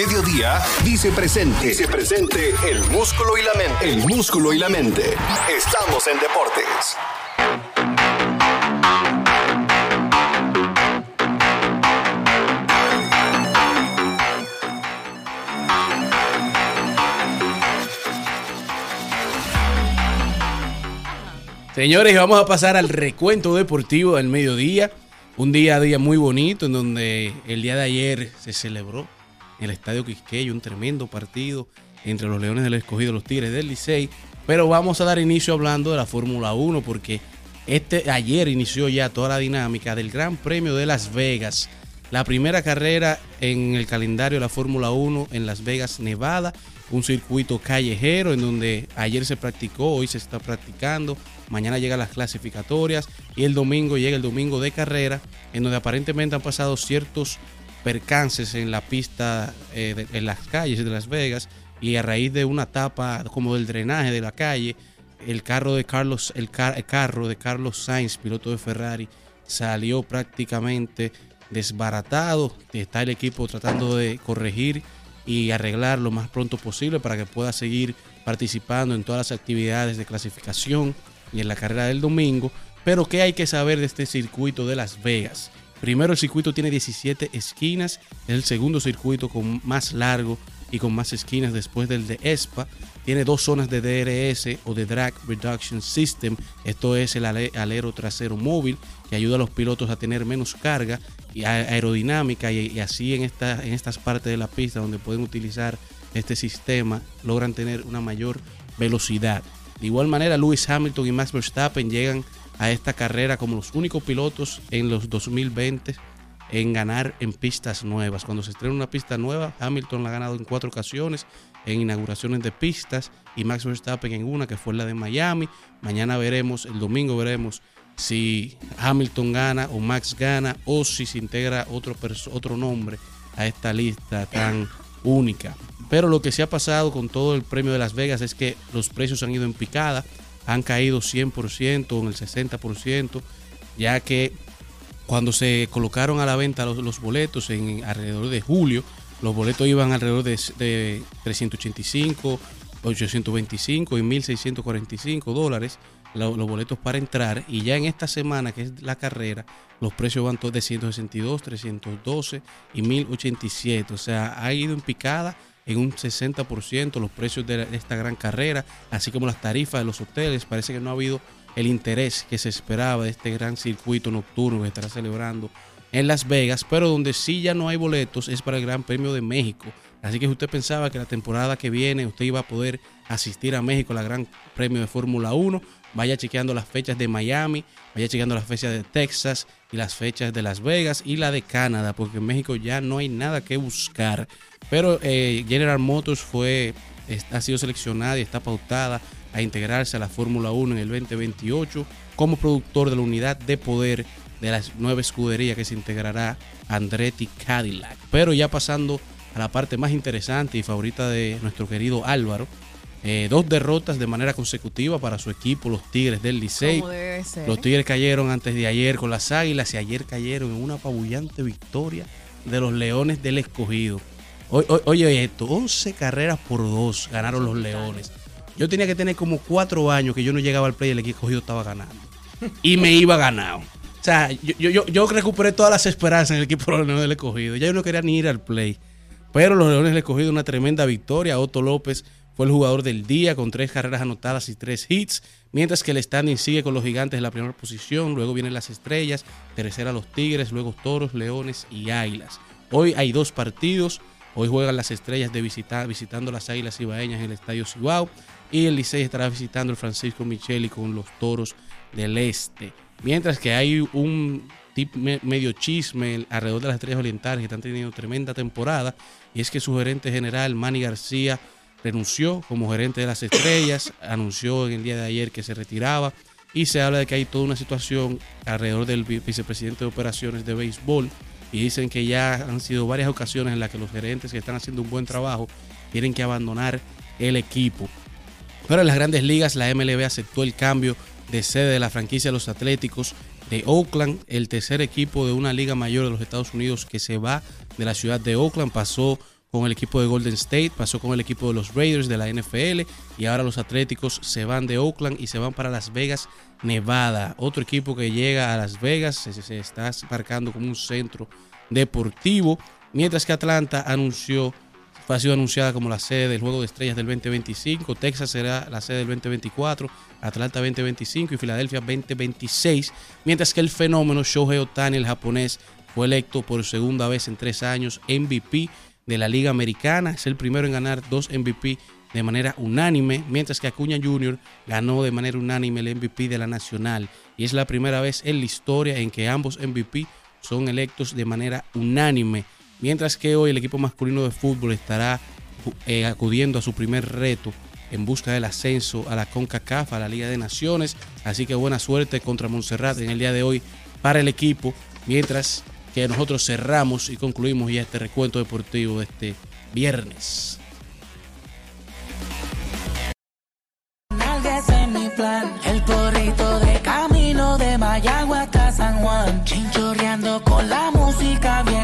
Mediodía dice presente. Dice presente el músculo y la mente. El músculo y la mente. Estamos en deportes. Señores, vamos a pasar al recuento deportivo del mediodía. Un día a día muy bonito en donde el día de ayer se celebró en el Estadio Quisqueyo un tremendo partido entre los Leones del Escogido y los Tigres del Licey. Pero vamos a dar inicio hablando de la Fórmula 1 porque este ayer inició ya toda la dinámica del Gran Premio de Las Vegas. La primera carrera en el calendario de la Fórmula 1 en Las Vegas, Nevada. Un circuito callejero en donde ayer se practicó, hoy se está practicando. Mañana llegan las clasificatorias y el domingo llega el domingo de carrera, en donde aparentemente han pasado ciertos percances en la pista, eh, en las calles de Las Vegas, y a raíz de una tapa como del drenaje de la calle, el carro de Carlos, el, el carro de Carlos Sainz, piloto de Ferrari, salió prácticamente desbaratado. Está el equipo tratando de corregir y arreglar lo más pronto posible para que pueda seguir participando en todas las actividades de clasificación y en la carrera del domingo. Pero ¿qué hay que saber de este circuito de Las Vegas? Primero, el circuito tiene 17 esquinas, es el segundo circuito con más largo y con más esquinas después del de ESPA. Tiene dos zonas de DRS o de Drag Reduction System. Esto es el ale- alero trasero móvil que ayuda a los pilotos a tener menos carga y aerodinámica y, y así en, esta, en estas partes de la pista donde pueden utilizar este sistema logran tener una mayor velocidad. De igual manera, Lewis Hamilton y Max Verstappen llegan a esta carrera como los únicos pilotos en los 2020 en ganar en pistas nuevas. Cuando se estrena una pista nueva, Hamilton la ha ganado en cuatro ocasiones en inauguraciones de pistas y Max Verstappen en una que fue la de Miami. Mañana veremos, el domingo veremos si Hamilton gana o Max gana o si se integra otro, otro nombre a esta lista tan única. Pero lo que se ha pasado con todo el premio de Las Vegas es que los precios han ido en picada, han caído 100% en el 60%, ya que cuando se colocaron a la venta los, los boletos en alrededor de julio, los boletos iban alrededor de, de 385, 825 y 1645 dólares lo- los boletos para entrar. Y ya en esta semana que es la carrera los precios van todos de 162, 312 y 1087, o sea, ha ido en picada en un 60% los precios de, esta gran carrera, así como las tarifas de los hoteles, parece que no ha habido el interés que se esperaba de este gran circuito nocturno que estará celebrando en Las Vegas, pero donde sí ya no hay boletos es para el Gran Premio de México. Así que si usted pensaba que la temporada que viene usted iba a poder asistir a México, la Gran Premio de Fórmula 1, vaya chequeando las fechas de Miami, vaya chequeando las fechas de Texas y las fechas de Las Vegas y la de Canadá, porque en México ya no hay nada que buscar. Pero eh, General Motors fue, ha sido seleccionada y está pautada a integrarse a la Fórmula 1 en el 2028 como productor de la unidad de poder de la nueva escudería que se integrará Andretti Cadillac. Pero ya pasando a la parte más interesante y favorita de nuestro querido Álvaro, eh, dos derrotas de manera consecutiva para su equipo, los Tigres del Licey. Los Tigres cayeron antes de ayer con las Águilas y ayer cayeron en una apabullante victoria de los Leones del Escogido. O- o- Oye esto, 11 carreras por dos ganaron los Leones. Yo tenía que tener como cuatro años que yo no llegaba al play y el equipo escogido estaba ganando. Y me iba ganado. O sea, yo, yo, yo, yo recuperé todas las esperanzas en el equipo de los Leones del Escogido. Ya yo no quería ni ir al play. Pero los Leones del Escogido una tremenda victoria. Otto López fue el jugador del día con tres carreras anotadas y tres hits. Mientras que el standing sigue con los gigantes en la primera posición. Luego vienen las estrellas. Tercera los Tigres. Luego Toros, Leones y Águilas. Hoy hay dos partidos. Hoy juegan las estrellas de visita- visitando las Águilas Ibaeñas en el Estadio Cibao. Y el Licey estará visitando el Francisco Micheli con los Toros del Este. Mientras que hay un tip me- medio chisme alrededor de las estrellas orientales que están teniendo tremenda temporada. Y es que su gerente general, Manny García, renunció como gerente de las estrellas. anunció en el día de ayer que se retiraba. Y se habla de que hay toda una situación alrededor del vi- vicepresidente de operaciones de béisbol. Y dicen que ya han sido varias ocasiones en las que los gerentes que están haciendo un buen trabajo tienen que abandonar el equipo. Pero en las grandes ligas, la MLB aceptó el cambio de sede de la franquicia de los Atléticos de Oakland, el tercer equipo de una liga mayor de los Estados Unidos que se va de la ciudad de Oakland. Pasó con el equipo de Golden State, pasó con el equipo de los Raiders de la NFL y ahora los Atléticos se van de Oakland y se van para Las Vegas, Nevada. Otro equipo que llega a Las Vegas se, se está marcando como un centro deportivo, mientras que Atlanta anunció ha sido anunciada como la sede del Juego de Estrellas del 2025. Texas será la sede del 2024, Atlanta 2025 y Filadelfia 2026. Mientras que el fenómeno Shohei Otani, el japonés, fue electo por segunda vez en tres años MVP de la Liga Americana. Es el primero en ganar dos MVP de manera unánime, mientras que Acuña Jr. ganó de manera unánime el MVP de la Nacional. Y es la primera vez en la historia en que ambos MVP son electos de manera unánime. Mientras que hoy el equipo masculino de fútbol estará eh, acudiendo a su primer reto en busca del ascenso a la CONCACAF, a la Liga de Naciones. Así que buena suerte contra Montserrat en el día de hoy para el equipo. Mientras que nosotros cerramos y concluimos ya este recuento deportivo de este viernes. El de camino de Mayagua hasta San Juan, chinchorreando con la música bien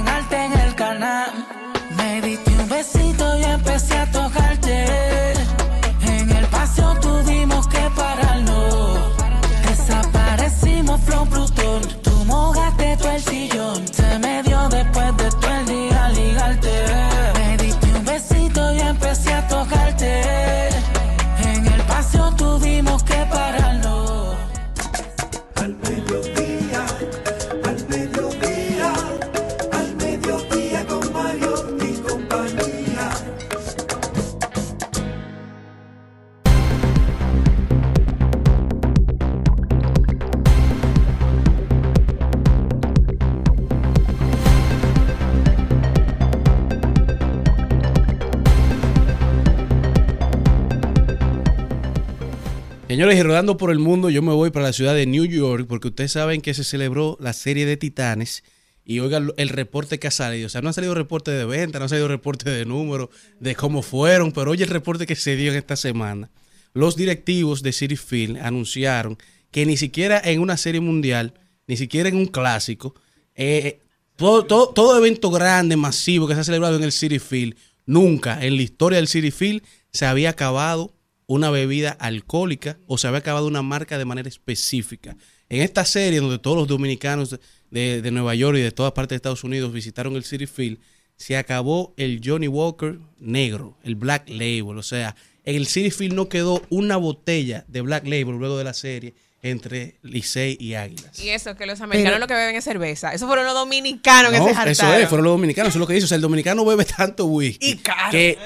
rodando por el mundo, yo me voy para la ciudad de New York porque ustedes saben que se celebró la serie de Titanes y oigan el reporte que ha salido. O sea, no ha salido reporte de venta, no ha salido reporte de número, de cómo fueron, pero oye el reporte que se dio en esta semana. Los directivos de City Field anunciaron que ni siquiera en una serie mundial, ni siquiera en un clásico, eh, todo, todo, todo evento grande, masivo que se ha celebrado en el City Field, nunca en la historia del City Field se había acabado una bebida alcohólica o se había acabado una marca de manera específica. En esta serie, donde todos los dominicanos de, Nueva York y de todas partes de Estados Unidos visitaron el City Field, se acabó el Johnny Walker negro, el Black Label. O sea, en el City Field no quedó una botella de Black Label luego de la serie entre Licey y Águilas. Y eso, que los americanos Pero- lo que beben es cerveza. Eso fueron los dominicanos que No, se eso hartaron. es, fueron los dominicanos, eso es lo que dice. O sea, el dominicano bebe tanto whisky Y caro. que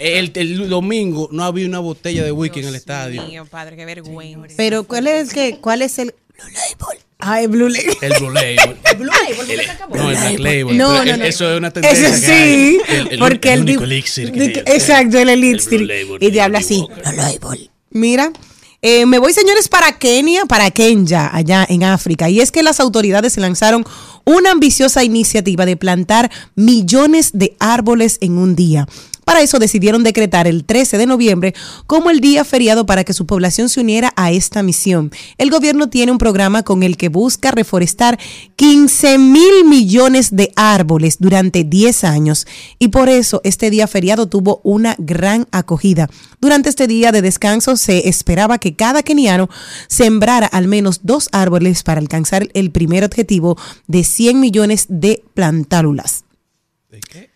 el, el domingo no había una botella de whisky en el estadio. Mío, padre, qué vergüenza. Pero ¿cuál es el que, cuál es el Blue Label? Ah, el Blue Label. El Blue Label. Blue Label, ¿por qué se acabó? No, el Black Label. No, Pero no, el- no. Eso es una tendencia. Que hay. sí, El- el- porque el el, único elixir que exacto, el elixir. Y te habla así. Blue Label. Mira, eh, me voy señores para Kenia, para Kenya, allá en África. Y es que las autoridades lanzaron una ambiciosa iniciativa de plantar millones de árboles en un día. Para eso decidieron decretar el 13 de noviembre como el día feriado para que su población se uniera a esta misión. El gobierno tiene un programa con el que busca reforestar 15 mil millones de árboles durante 10 años y por eso este día feriado tuvo una gran acogida. Durante este día de descanso se esperaba que cada keniano sembrara al menos dos árboles para alcanzar el primer objetivo de 100 millones de plantálulas ¿De qué?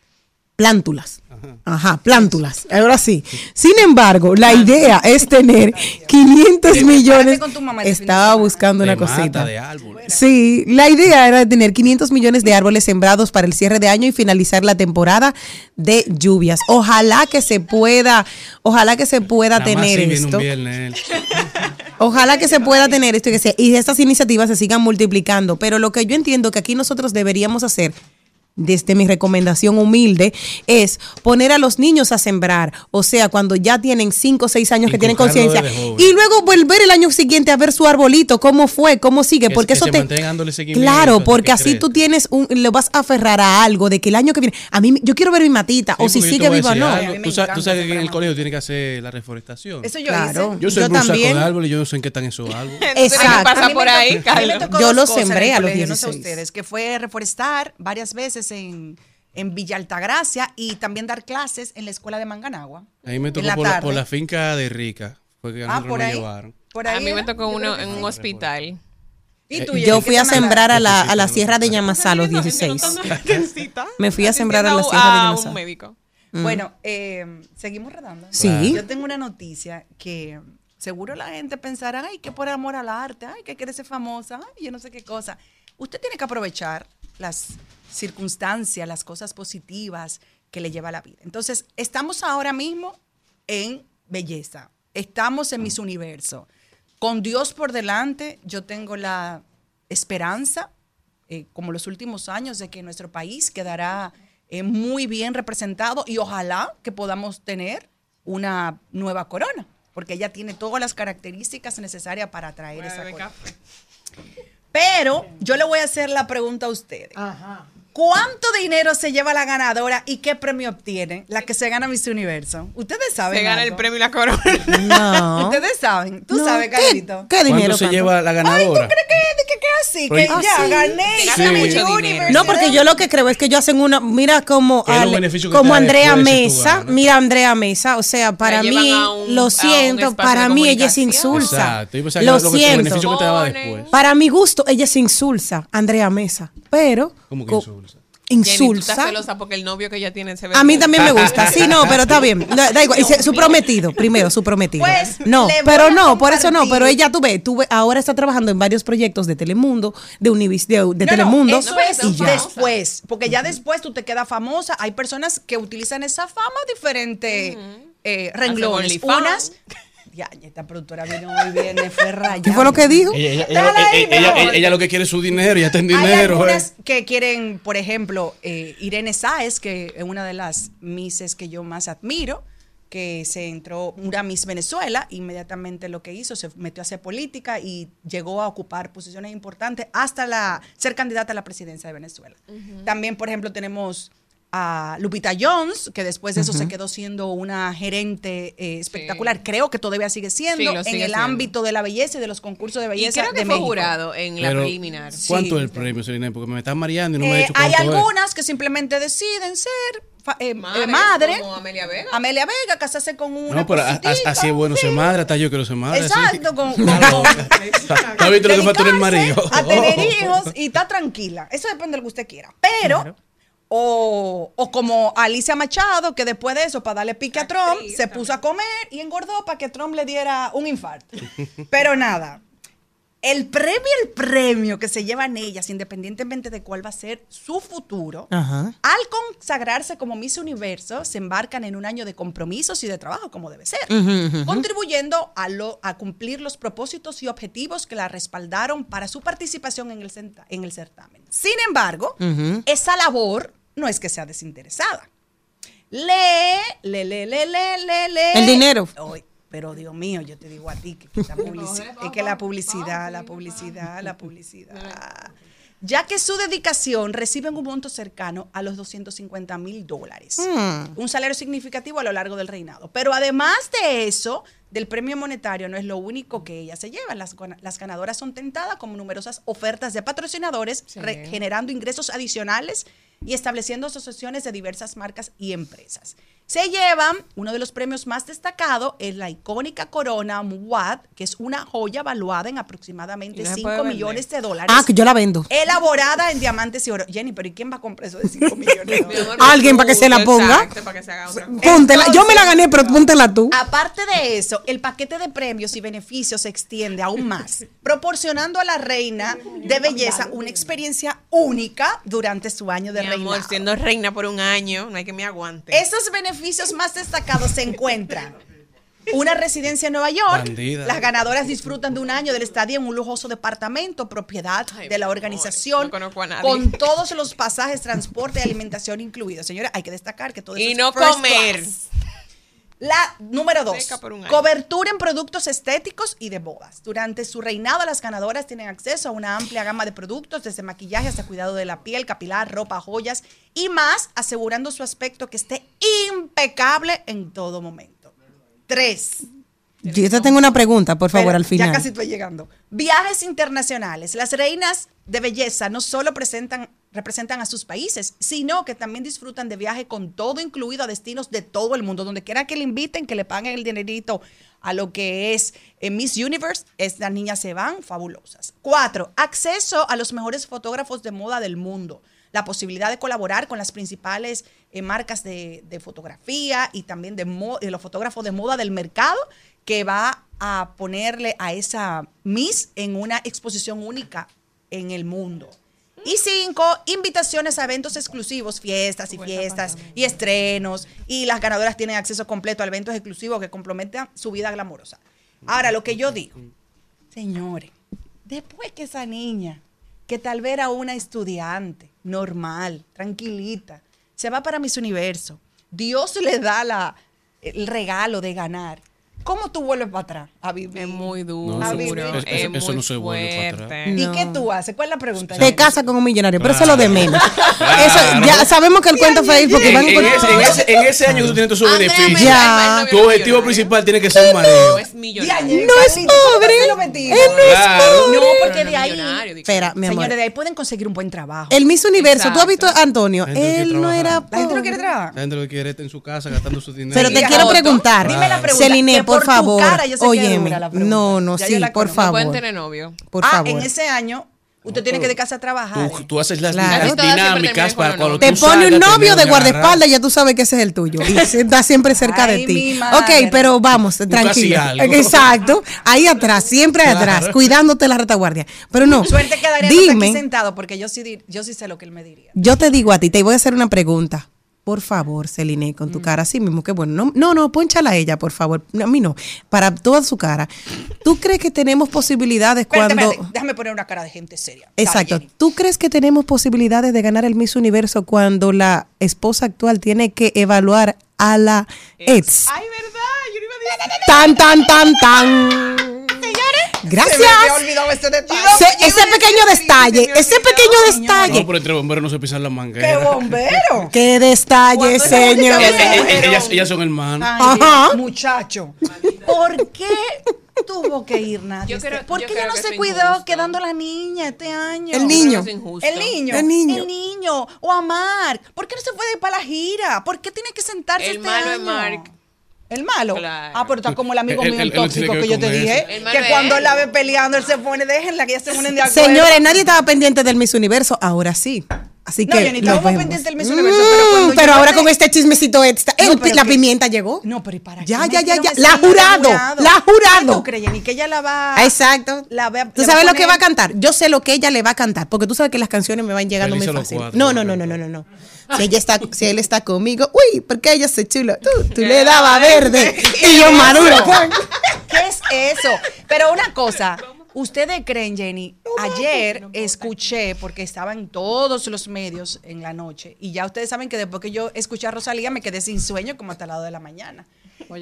plántulas. Ajá, plántulas. Ahora sí. Sin embargo, la idea es tener 500 millones. Estaba buscando una cosita. Sí, la idea era tener 500 millones de árboles sembrados para el cierre de año y finalizar la temporada de lluvias. Ojalá que se pueda, ojalá que se pueda tener esto. Ojalá que se pueda tener esto y que se- y estas iniciativas se sigan multiplicando. Pero lo que yo entiendo que aquí nosotros deberíamos hacer, desde mi recomendación humilde, es poner a los niños a sembrar. O sea, cuando ya tienen 5 o 6 años que tienen conciencia. Y luego volver el año siguiente a ver su arbolito, cómo fue, cómo sigue. Que- Porque que eso se te. mantengan dándole seguimiento Claro, porque que así tú tienes un. Lo vas a aferrar a algo de que el año que viene. A mí, yo quiero ver mi matita. o si sigue viva o no. algo. Tú, sabes, tú sabes que en el colegio tiene que hacer la reforestación. Eso yo, Claro. hice. Yo soy Yo también. de árboles y yo no sé en qué están esos árboles. Exacto. Yo lo sembré a los colegio, No sé 16. ustedes, que fue reforestar varias veces en, en Villa Altagracia y también dar clases en la escuela de Manganagua. A mí me tocó la por la, tarde. por la finca de Rica. Fue que a Ah, por ahí. llevaron. Por ahí A mí me tocó Yo uno en un hospital. ¿Y Eh, tú, Yo Jenny, fui a sembrar a la, a la sierra de Yamasá a los No, 16. no, no, no, Me fui a sembrar a la sierra de Yamasá. un médico. Bueno, eh, seguimos redando. Sí. Yo tengo una noticia que seguro la gente pensará, ay, que por amor al arte, ay, que quiere ser famosa, ay, yo no sé qué cosa. Usted tiene que aprovechar las circunstancias, las cosas positivas que le lleva la vida. Entonces, estamos ahora mismo en belleza, estamos en mis universo. Con Dios por delante, yo tengo la esperanza, eh, como los últimos años, de que nuestro país quedará eh, muy bien representado y ojalá que podamos tener una nueva corona, porque ella tiene todas las características necesarias para traer esa corona. Pero yo le voy a hacer la pregunta a ustedes. ¿Cuánto dinero se lleva la ganadora y qué premio obtiene la que se gana Miss Universo? Ustedes saben. Se gana el premio y la corona. No. Ustedes saben. Tú No, sabes, ¿qué- Carlito. ¿Qué, dinero? ¿Cuánto se tanto? lleva la Ay, ¿tú ganadora? crees que, que, que así? Pero- Que ya Ah, sí. gané. Miss mucho dinero. Universe. No, porque yo lo que creo es que ellos hacen una, mira como ¿Qué es lo Ale- como Andrea Mesa, mira Andrea Mesa, o sea, para mí, un- lo siento, para mí ella es insulsa. Exacto. Yo Lo siento. que te daba. Para mi gusto, ella es insulsa, Andrea Mesa, pero ¿Cómo que co- insulsa? Jenny, tú estás insulsa. celosa porque el novio que ella tiene se ve A mí también me gusta. Sí, no, pero está bien. Da, da igual. Y se- su prometido, primero, su prometido. Pues, no, pero no, por eso no. Pero ella, tú ves, tú ves, ahora está trabajando en varios proyectos de Telemundo, de Univis, de, de No, no, Telemundo. eso es y ya. después, porque ya después tú te quedas famosa. Hay personas que utilizan esa fama a diferentes eh, renglones. Unas. Ya, esta productora vino muy bien, me fue rayada. ¿Qué fue lo que dijo? Ella, ella- Dale ella- ahí, ella- mi amor. ella- ella lo que quiere es su dinero, ya está en Hay dinero. algunas eh. que quieren, por ejemplo, eh, Irene Sáez, que es una de las misses que yo más admiro, que se entró, una Miss Venezuela, inmediatamente lo que hizo, se metió a hacer política y llegó a ocupar posiciones importantes hasta la, ser candidata a la presidencia de Venezuela. También, por ejemplo, tenemos a Lupita Jones, que después de eso se quedó siendo una gerente eh, espectacular. Creo que todavía sigue siendo Sí, en el siendo. ámbito de la belleza y de los concursos de Y belleza creo que de fue México. jurado en la Pero, preliminar. ¿Cuánto Sí. es el premio, Selena? Porque me están mareando y no me ha Eh, dicho hay es. algunas que simplemente deciden ser eh, eh, madre. como Amelia Vega. Amelia Vega, casarse con una. No, pero a- a- cositita, así es bueno sí. ser madre, hasta yo quiero ser madre. así. Exacto, con, con- ¿No has visto lo que falta en el marido? A tener hijos y está tranquila. Eso depende de lo que usted quiera. Pero, o, o como Alicia Machado, que después de eso, para darle pique a Trump, se puso a comer y engordó para que Trump le diera un infarto. Pero nada. el premio, el premio que se llevan ellas, independientemente de cuál va a ser su futuro, Ajá. al consagrarse como Miss Universo, se embarcan en un año de compromisos y de trabajo, como debe ser, contribuyendo a, lo- a cumplir los propósitos y objetivos que la respaldaron para su participación en el, centa- en el certamen. Sin embargo, esa labor no es que sea desinteresada. Lee, lee, lee, lee, lee, lee. El dinero. Ay, pero Dios mío, yo te digo a ti que, que la publici- es que la publicidad, la publicidad, la publicidad. Ya que su dedicación reciben un monto cercano a los 250 mil dólares. Mm. Un salario significativo a lo largo del reinado. Pero además de eso, del premio monetario no es lo único que ellas se llevan. Las, las ganadoras son tentadas con numerosas ofertas de patrocinadores, re- generando ingresos adicionales y estableciendo asociaciones de diversas marcas y empresas. Se llevan, uno de los premios más destacados es la icónica corona Muad, que es una joya valuada en aproximadamente Y no se 5 puede vender. millones de dólares. Ah, que yo la vendo. Elaborada en diamantes y oro. Jenny, pero ¿y quién va a comprar eso de 5 millones de dólares? Alguien para que se la ponga. Exacto, para que se haga otra. Póntela. Yo me la gané, pero póntela tú. Aparte de eso, el paquete de premios y beneficios se extiende aún más, proporcionando a la reina de belleza una experiencia única durante su año de amor, siendo reina por un año, no hay que me aguante. Esos beneficios más destacados se encuentran. Una residencia en Nueva York. Bandida. Las ganadoras disfrutan de un año del estadio en un lujoso departamento, propiedad de la organización, no conozco a nadie. con todos los pasajes, transporte y alimentación incluidos. Señora, hay que destacar que todo eso Y es no first comer. class. La número dos, cobertura en productos estéticos y de bodas. Durante su reinado, las ganadoras tienen acceso a una amplia gama de productos, desde maquillaje hasta cuidado de la piel, capilar, ropa, joyas y más, asegurando su aspecto que esté impecable en todo momento. Tres. Yo te tengo una pregunta, por favor, al final. Ya casi estoy llegando. Viajes internacionales. Las reinas de belleza no solo presentan, representan a sus países, sino que también disfrutan de viaje con todo incluido a destinos de todo el mundo. Donde quiera que le inviten, que le paguen el dinerito a lo que es eh, Miss Universe, estas niñas se van fabulosas. Cuatro, acceso a los mejores fotógrafos de moda del mundo. La posibilidad de colaborar con las principales eh, marcas de, fotografía y también de, de los fotógrafos de moda del mercado que va a ponerle a esa Miss en una exposición única en el mundo. Y cinco, invitaciones a eventos exclusivos, fiestas y fiestas y estrenos. Y las ganadoras tienen acceso completo a eventos exclusivos que complementan su vida glamorosa. Ahora, lo que yo digo, señores, después que esa niña, que tal vez era una estudiante normal, tranquilita, se va para Miss Universo, Dios le da la, el regalo de ganar. ¿Cómo tú vuelves para atrás a vivir? Es muy duro. No, A eso- vivir. eso- es eso- muy no se vuelve para atrás. ¿Y No. qué tú haces? ¿Cuál es la pregunta? Te casa con un millonario, pero eso es lo de menos. Claro. Eso, ya sabemos que el cuento fue ahí porque En, van en ese, en ese- en ese año tú tienes todos sus beneficios. Ya. Tu es objetivo principal tiene que ser un mareo. No es millonario. No es pobre. Él no es Claro. pobre. No, porque de ahí. Espera, mi amor. señores, de ahí pueden conseguir un buen trabajo. El Miss Universo, ¿tú has visto a Antonio? Él no era La gente no quiere trabajar. La gente lo quiere es en su casa gastando su dinero. Pero te quiero preguntar, Dime la pregunta, Por tu favor, cara yo sé que óyeme. dura la pregunta. No, no, Ya sí, la por. No pueden favor. tener novio. Por ah, favor. en ese año, usted tiene que dedicarse a trabajar. Tú, tú haces las Claro. dinámicas para cuando. Te tú pone un novio de guardaespaldas y ya tú sabes que ese es el tuyo. Y está siempre cerca Ay, de ti. Ok, pero vamos, tranquilo. Exacto. Ahí atrás, siempre atrás, cuidándote la retaguardia. Pero no. Suerte que Darío no está aquí Dime, sentado porque yo sí, yo sí sé lo que él me diría. yo te digo a ti, te voy a hacer una pregunta. Por favor, Celine, con Mm. tu cara así mismo, que bueno. No, no, no, pónchala a ella, por favor. A mí no. Para toda su cara. ¿Tú crees que tenemos posibilidades Espérate, cuando. déjame poner una cara de gente seria. Exacto. ¿Tú crees que tenemos posibilidades de ganar el Miss Universo cuando la esposa actual tiene que evaluar a la ex? Ay, verdad. Yo no iba a decir. Tan, tan, tan, tan. Gracias. Se me había olvidado ese detalle. Se- ese pequeño destalle, ese pequeño destalle. No, pero entre bomberos no se pisan las mangas. ¡Qué bombero! ¡Qué destalle, Cuando señor! Eh, eh, ellas, ellas son hermanas. Ay, Ajá. muchacho. ¿Por qué tuvo que ir nadie? ¿Por qué ella no que se es cuidó injusto. quedando la niña este año? El niño. Es. El niño. El niño. El niño. O a Mark. ¿Por qué no se fue de para la gira? ¿Por qué tiene que sentarse El este malo es año? Mark. El malo. Claro. Ah, pero está como el amigo mío el tóxico que que yo te dije. Que cuando él. la ve peleando, él se pone, déjenla que ya se ponen de acuerdo. Señores, nadie estaba pendiente del Miss Universo. Ahora sí. Así No, que vemos. pendientes del Miss Universo, pero Mm, pero ahora te- con este chismecito extra, No, el- pero la que- pimienta llegó. No, pero ¿y para Ya, qué ya, ya, ya. esa La de jurado, la ¿Qué jurado. tú crees, Jenny? Que ella la va... Exacto. La va- ¿Tú sabes va lo que va a cantar? Yo sé lo que ella le va a cantar, porque tú sabes que las canciones me van llegando muy fácil. cuatro, No, no, no, no, no, no, no. Si ella está, si él está conmigo, uy, porque ella se chula. Tú, tú le dabas verde y yo maduro. ¿Qué es eso? Pero una cosa, ¿ustedes creen, Jenny? Ayer escuché, porque estaba en todos los medios en la noche, y ya ustedes saben que después que yo escuché a Rosalía me quedé sin sueño como hasta el lado de la mañana.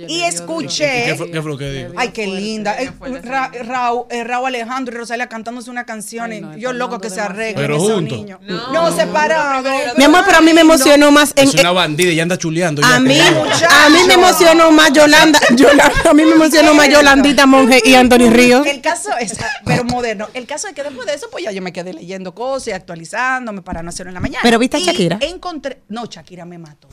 Y escuché... ¿Y qué fue, qué fue lo que dijo? Ay, qué linda. Eh, Ra- Raúl, eh, Raúl Alejandro y Rosalía cantándose una canción. y yo loco que se arreglen Pero juntos. niños. No, separados. Mi amor, pero a mí me emocionó más en, Es una bandida y ya anda chuleando. a mí, a mí me emocionó más Yolanda, Yolanda, a mí me emocionó más Yolandita Monge y Anthony Ríos. El caso es, pero moderno. El caso es que después de eso, pues ya yo me quedé leyendo cosas y actualizándome para no hacerlo en la mañana. ¿Pero viste a Y Shakira? Encontré. No, Shakira me mató.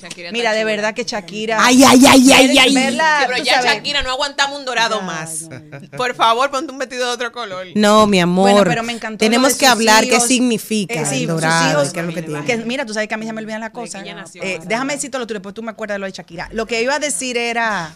Shakira Mira, de verdad que Shakira. Ay, ay, ay, ay, ay. verla, Sí, pero ya sabes. Shakira no aguantamos un dorado más. Por favor, ponte un vestido de otro color. No, mi amor. Bueno, pero me encantó. Tenemos de que hablar qué significa Eh, sí, el dorado, hijos, qué es lo que tiene. que mira, tú sabes que a mí se me olvidan las cosas. ella nació Eh, déjame decirte lo tuyo, después tú me acuerdas de lo de Shakira. Lo que iba a decir era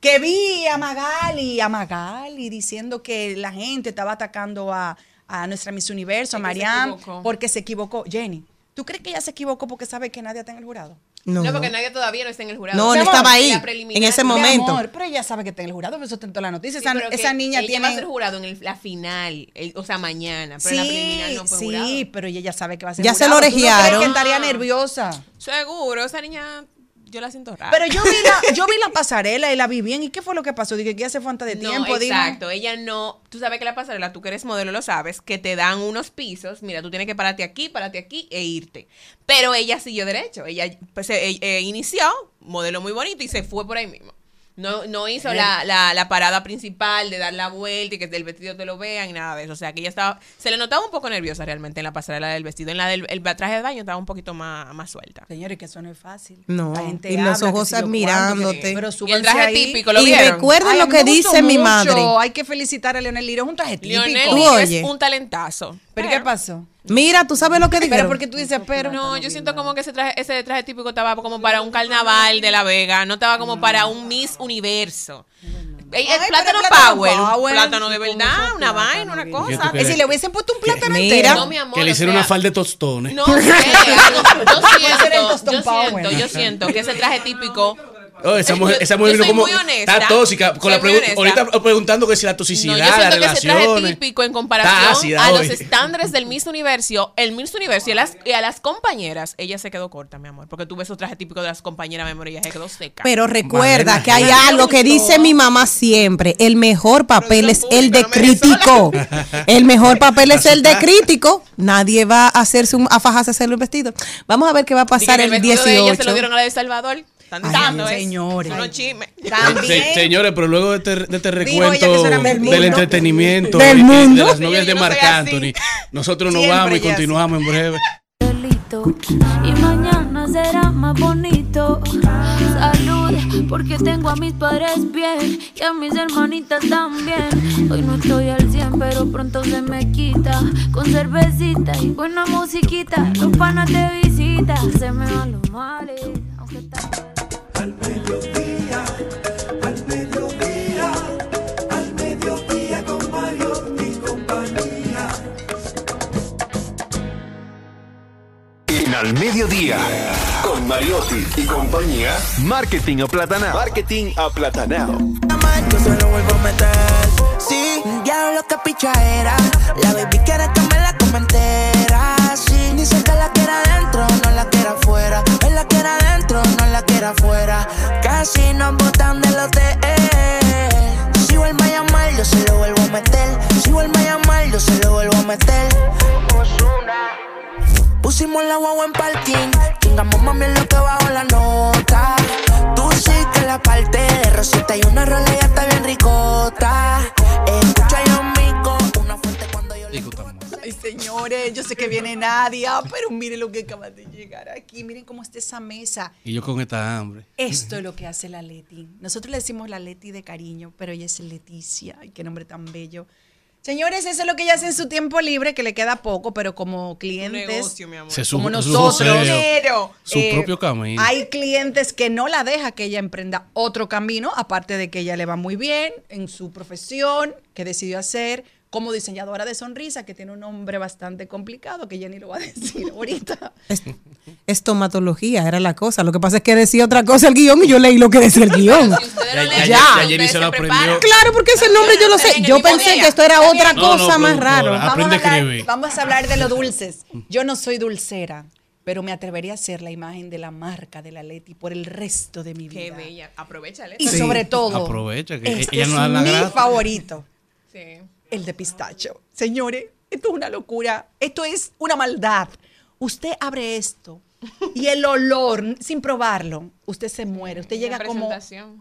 que vi a Magali, a Magali diciendo que la gente estaba atacando a, a nuestra Miss Universo, a Mariam, porque se equivocó. Jenny, ¿tú crees que ella se equivocó porque sabe que nadie está en el jurado? No, No, porque nadie todavía no está en el jurado. No, no estaba ahí, en ese momento. amor, pero ella sabe que está en el jurado, por eso está en toda la noticia. Sí, esa pero esa niña ella tiene... va a ser jurado en el- la final, el- o sea, mañana. Pero en la preliminar no fue sí, jurado. pero ella ya sabe que va a ser Ya se jurado. lo ¿Tú no crees orejearon. que estaría nerviosa. Seguro, esa niña yo la siento rara. Pero yo vi la, yo vi la pasarela y la vi bien. ¿Y qué fue lo que pasó? Dije que ya se fue antes de No, tiempo. dime. exacto. Ella no. Tú sabes que la pasarela, tú que eres modelo, lo sabes, que te dan unos pisos. Mira, tú tienes que pararte aquí, pararte aquí e irte. Pero ella siguió derecho. Ella pues, eh, eh, inició, modelo muy bonito, y se fue por ahí mismo. No, no hizo la, la, la parada principal de dar la vuelta y que el vestido te lo vean y nada de eso. O sea, que ella estaba. Se le notaba un poco nerviosa realmente en la pasarela del vestido. En la del el traje de baño estaba un poquito más, más suelta. Señores, que eso no es fácil. No, La gente y los ojos admirándote. Pero Y el traje ahí. típico, ¿lo Y vieron? recuerden Ay, lo que dice mi mucho. madre. Hay que felicitar a Leonel Liro. Es un traje típico. Lionel Tú Liro es un talentazo. ¿Pero qué pasó? Mira, tú sabes lo que dijeron. Pero porque tú dices, pero. No, yo siento como que ese traje, ese traje típico estaba como para un carnaval de La Vega, no estaba como para un Miss Universo. Ay, plátano Power, un Power. plátano de verdad, una vaina, una ¿Qué cosa. Es si le hubiesen puesto un plátano entero. No, mi amor. Que le o hicieron sea, una falda de tostones. No sé, yo el siento, yo siento, yo siento que ese traje típico. Oh, esa Yo- mujer, esa yo mujer vino soy como. muy honesta. Está tóxica. Con la Soy muy pregu- honesta. ahorita preguntando que si la No, toxicidad, yo siento que ese traje típico en comparación a los estándares del Miss Universo, el Miss Universo y a, las, y a las compañeras, ella se quedó corta, mi amor, porque tú ves esos trajes típicos de las compañeras, mi amor, ella se quedó seca. Pero recuerda que hay algo que dice mi mamá siempre, el mejor papel es el de crítico. El mejor papel es el de crítico. Nadie va a hacerse un, a fajarse a hacerle un vestido. Vamos a ver qué va a pasar que el vestido de ella se lo 18. dieron a la de Salvador. Están dando, ¿eh? señores. Unos chismes. También. Se- señores, pero luego de este, de este recuento del del, mundo. entretenimiento Del y- y mundo. de las novias Sí, de no Marc así. Anthony, nosotros nos Siempre vamos y continuamos en breve. delito y mañana será más bonito. Salud, porque tengo a mis padres bien y a mis hermanitas también. Hoy no estoy al 100, pero pronto se me quita. Con cervecita y buena musiquita, los panas te visitan. Se me van los males, Al mediodía, al mediodía, al mediodía con Mario y compañía. En Al Mediodía, con Mariotti y compañía, Marketing Aplatanado. Marketing Aplatanado. Yo se lo vuelvo a meter. Sí, ya lo que picha era. La baby quiere que me la coma entera. Sí, dice que la quiera adentro, no la quiera afuera. Él la quiera adentro, quiera afuera. Casi nos botan del hotel. Si vuelve a llamar, yo se lo vuelvo a meter. Si vuelve a llamar, yo se lo vuelvo a meter. Pusimos la guagua en parking. Chingamos mami en lo que bajo la nota. Tú sí que la parte de Rosita y una rola ya está bien ricota. Escucha yo Ay, señores, yo sé que viene Nadia, pero miren lo que acaba de llegar aquí. Miren cómo está esa mesa. Y yo con esta hambre. Esto es lo que hace la Leti. Nosotros le decimos la Leti de cariño, pero ella es Leticia. Ay, qué nombre tan bello. Señores, eso es lo que ella hace en su tiempo libre, que le queda poco, pero como clientes, negocio, mi amor. Se su- como su nosotros, joseo, su eh, propio camino. hay clientes que no la deja que ella emprenda otro camino, aparte de que ella le va muy bien en su profesión, que decidió hacer como diseñadora de sonrisa, que tiene un nombre bastante complicado, que Jenny lo va a decir ahorita. Es- Estomatología era la cosa. Lo que pasa es que decía otra cosa el guion y yo leí lo que decía el guion. Si Ya- Jenny se lo aprendió. Claro, porque ese nombre yo lo sé. Yo pensé que esto era otra cosa más. Aprende vamos, a hablar, escribir. vamos a hablar de los dulces. Yo no soy dulcera, pero me atrevería a ser la imagen de la marca de la Leti por el resto de mi vida. Qué bella. Aprovechale. Y Sí. sobre todo, Aprovecha que este ella no es da la mi grasa. favorito, Sí. El de pistacho. Señores, esto es una locura, esto es una maldad. Usted abre esto y el olor, sin probarlo, usted se muere. Usted llega como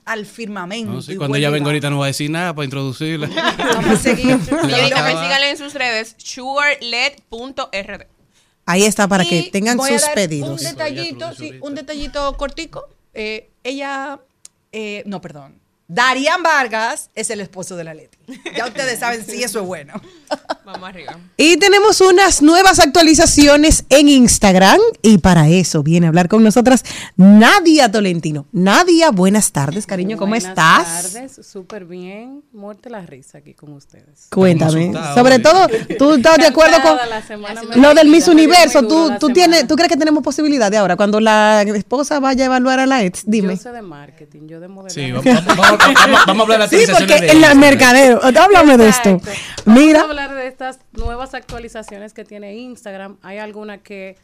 al firmamento. No, sí, cuando ella venga ahorita no va a decir nada para introducirla. Vamos a seguir. Síganle en sus redes, sugarled.rd. Ahí está para Y que tengan voy a sus dar pedidos. Un detallito, sí, un detallito cortico. Eh, ella, eh, no, perdón. Darían Vargas es el esposo de la Leti. Ya ustedes saben si eso es bueno. Vamos arriba. Y tenemos unas nuevas actualizaciones en Instagram y para eso viene a hablar con nosotras Nadia Tolentino. Nadia, buenas tardes, cariño, ¿cómo Buenas estás? tardes, súper bien. Muerte la risa aquí con ustedes. Cuéntame. Sobre asustados, todo, ¿tú estás de acuerdo con la lo del Miss Universo? ¿Tú, la tú, tienes, ¿Tú crees que tenemos posibilidad de ahora? Cuando la esposa vaya a evaluar a la ex, dime. Yo sé de marketing, yo de modelaje. Sí, vamos, vamos- vamos- vamos- vamos a hablar de las Sí, porque de en la Instagram. Mercadero. Háblame de esto. Vamos Mira. a hablar de estas nuevas actualizaciones que tiene Instagram. Hay algunas que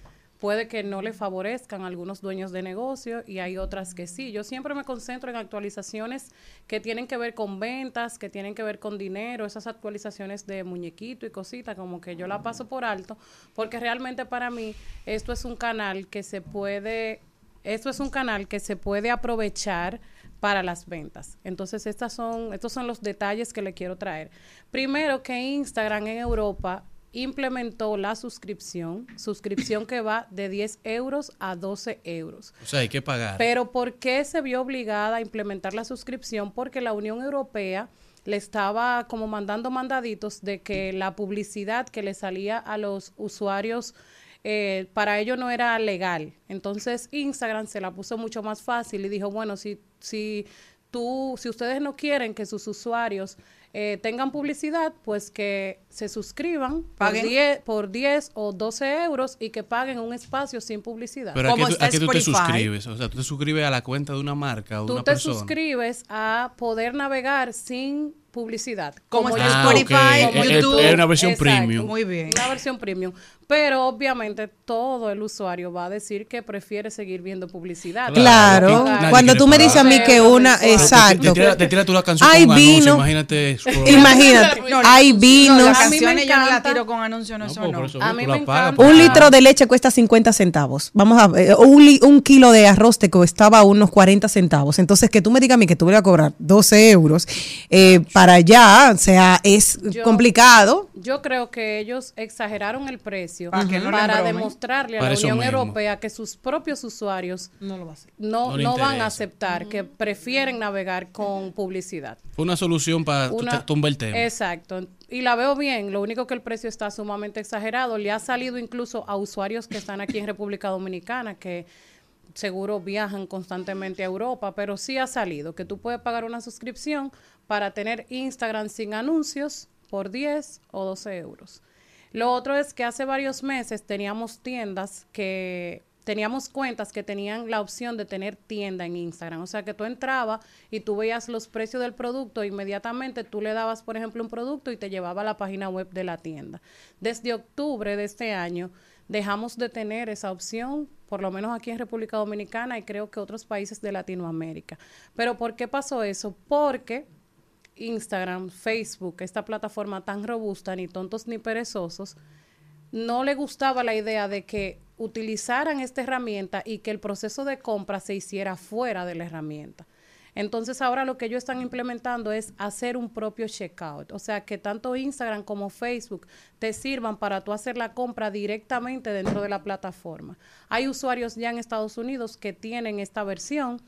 puede que no le favorezcan a algunos dueños de negocio y hay otras que sí. Yo siempre me concentro en actualizaciones que tienen que ver con ventas, que tienen que ver con dinero, esas actualizaciones de muñequito y cositas, como que yo la paso por alto, porque realmente para mí esto es un canal que se puede, esto es un canal que se puede aprovechar para las ventas. Entonces, estas son, estos son los detalles que le quiero traer. Primero, que Instagram en Europa implementó la suscripción, suscripción que va de 10 euros a 12 euros. O sea, hay que pagar. Pero ¿por qué se vio obligada a implementar la suscripción? Porque la Unión Europea le estaba como mandando mandaditos de que la publicidad que le salía a los usuarios eh, para ello no era legal. Entonces Instagram se la puso mucho más fácil y dijo, bueno, si, si tú, si ustedes no quieren que sus usuarios eh, tengan publicidad, pues que se suscriban por Paguen. 10, por 10 o 12 euros y que paguen un espacio sin publicidad. Pero ¿a qué, ¿Cómo tú, está a qué tú te suscribes? O sea, tú te suscribes a la cuenta de una marca o de tú una te persona. suscribes a poder navegar sin publicidad. Como yo- Ah, Spotify, ok. Es- es- YouTube. Es una versión Exacto. premium. Muy bien. Una versión premium. Pero obviamente todo el usuario va a decir que prefiere seguir viendo publicidad. Claro, cuando tú me dices a mí que una, Te- te- te Te, exacto. tira, te tira tú la canción Ay, con anuncio, vino. imagínate. Imagínate, hay No, vinos. las A mí me canciones yo no la tiro con anuncio, no, No, eso no. eso A mí me encanta. Un litro de leche cuesta 50 centavos. Vamos a ver, un, li- un kilo de arroz te costaba unos 40 centavos. Entonces, que tú me digas a mí que tú voy a cobrar 12 euros eh, para allá, o sea, es Yo- complicado. Yo creo que ellos exageraron el precio Para no para demostrarle a Para la Unión mismo. Europea que sus propios usuarios No lo va a hacer. no, No le no van a aceptar, que prefieren navegar con publicidad. Una solución para Una- tumbar el tema. Exacto. Y la veo bien. Lo único que el precio está sumamente exagerado. Le ha salido incluso a usuarios que están aquí en República Dominicana, que seguro viajan constantemente a Europa, pero sí ha salido que tú puedes pagar una suscripción para tener Instagram sin anuncios por 10 o 12 euros. Lo otro es que hace varios meses teníamos tiendas que teníamos cuentas que tenían la opción de tener tienda en Instagram. O sea que tú entrabas y tú veías los precios del producto, inmediatamente tú le dabas, por ejemplo, un producto y te llevaba a la página web de la tienda. Desde octubre de este año dejamos de tener esa opción, por lo menos aquí en República Dominicana y creo que otros países de Latinoamérica. Pero ¿por qué pasó eso? Porque Instagram, Facebook, esta plataforma tan robusta, ni tontos ni perezosos, no le gustaba la idea de que utilizaran esta herramienta y que el proceso de compra se hiciera fuera de la herramienta. Entonces ahora lo que ellos están implementando es hacer un propio checkout, o sea que tanto Instagram como Facebook te sirvan para tú hacer la compra directamente dentro de la plataforma. Hay usuarios ya en Estados Unidos que tienen esta versión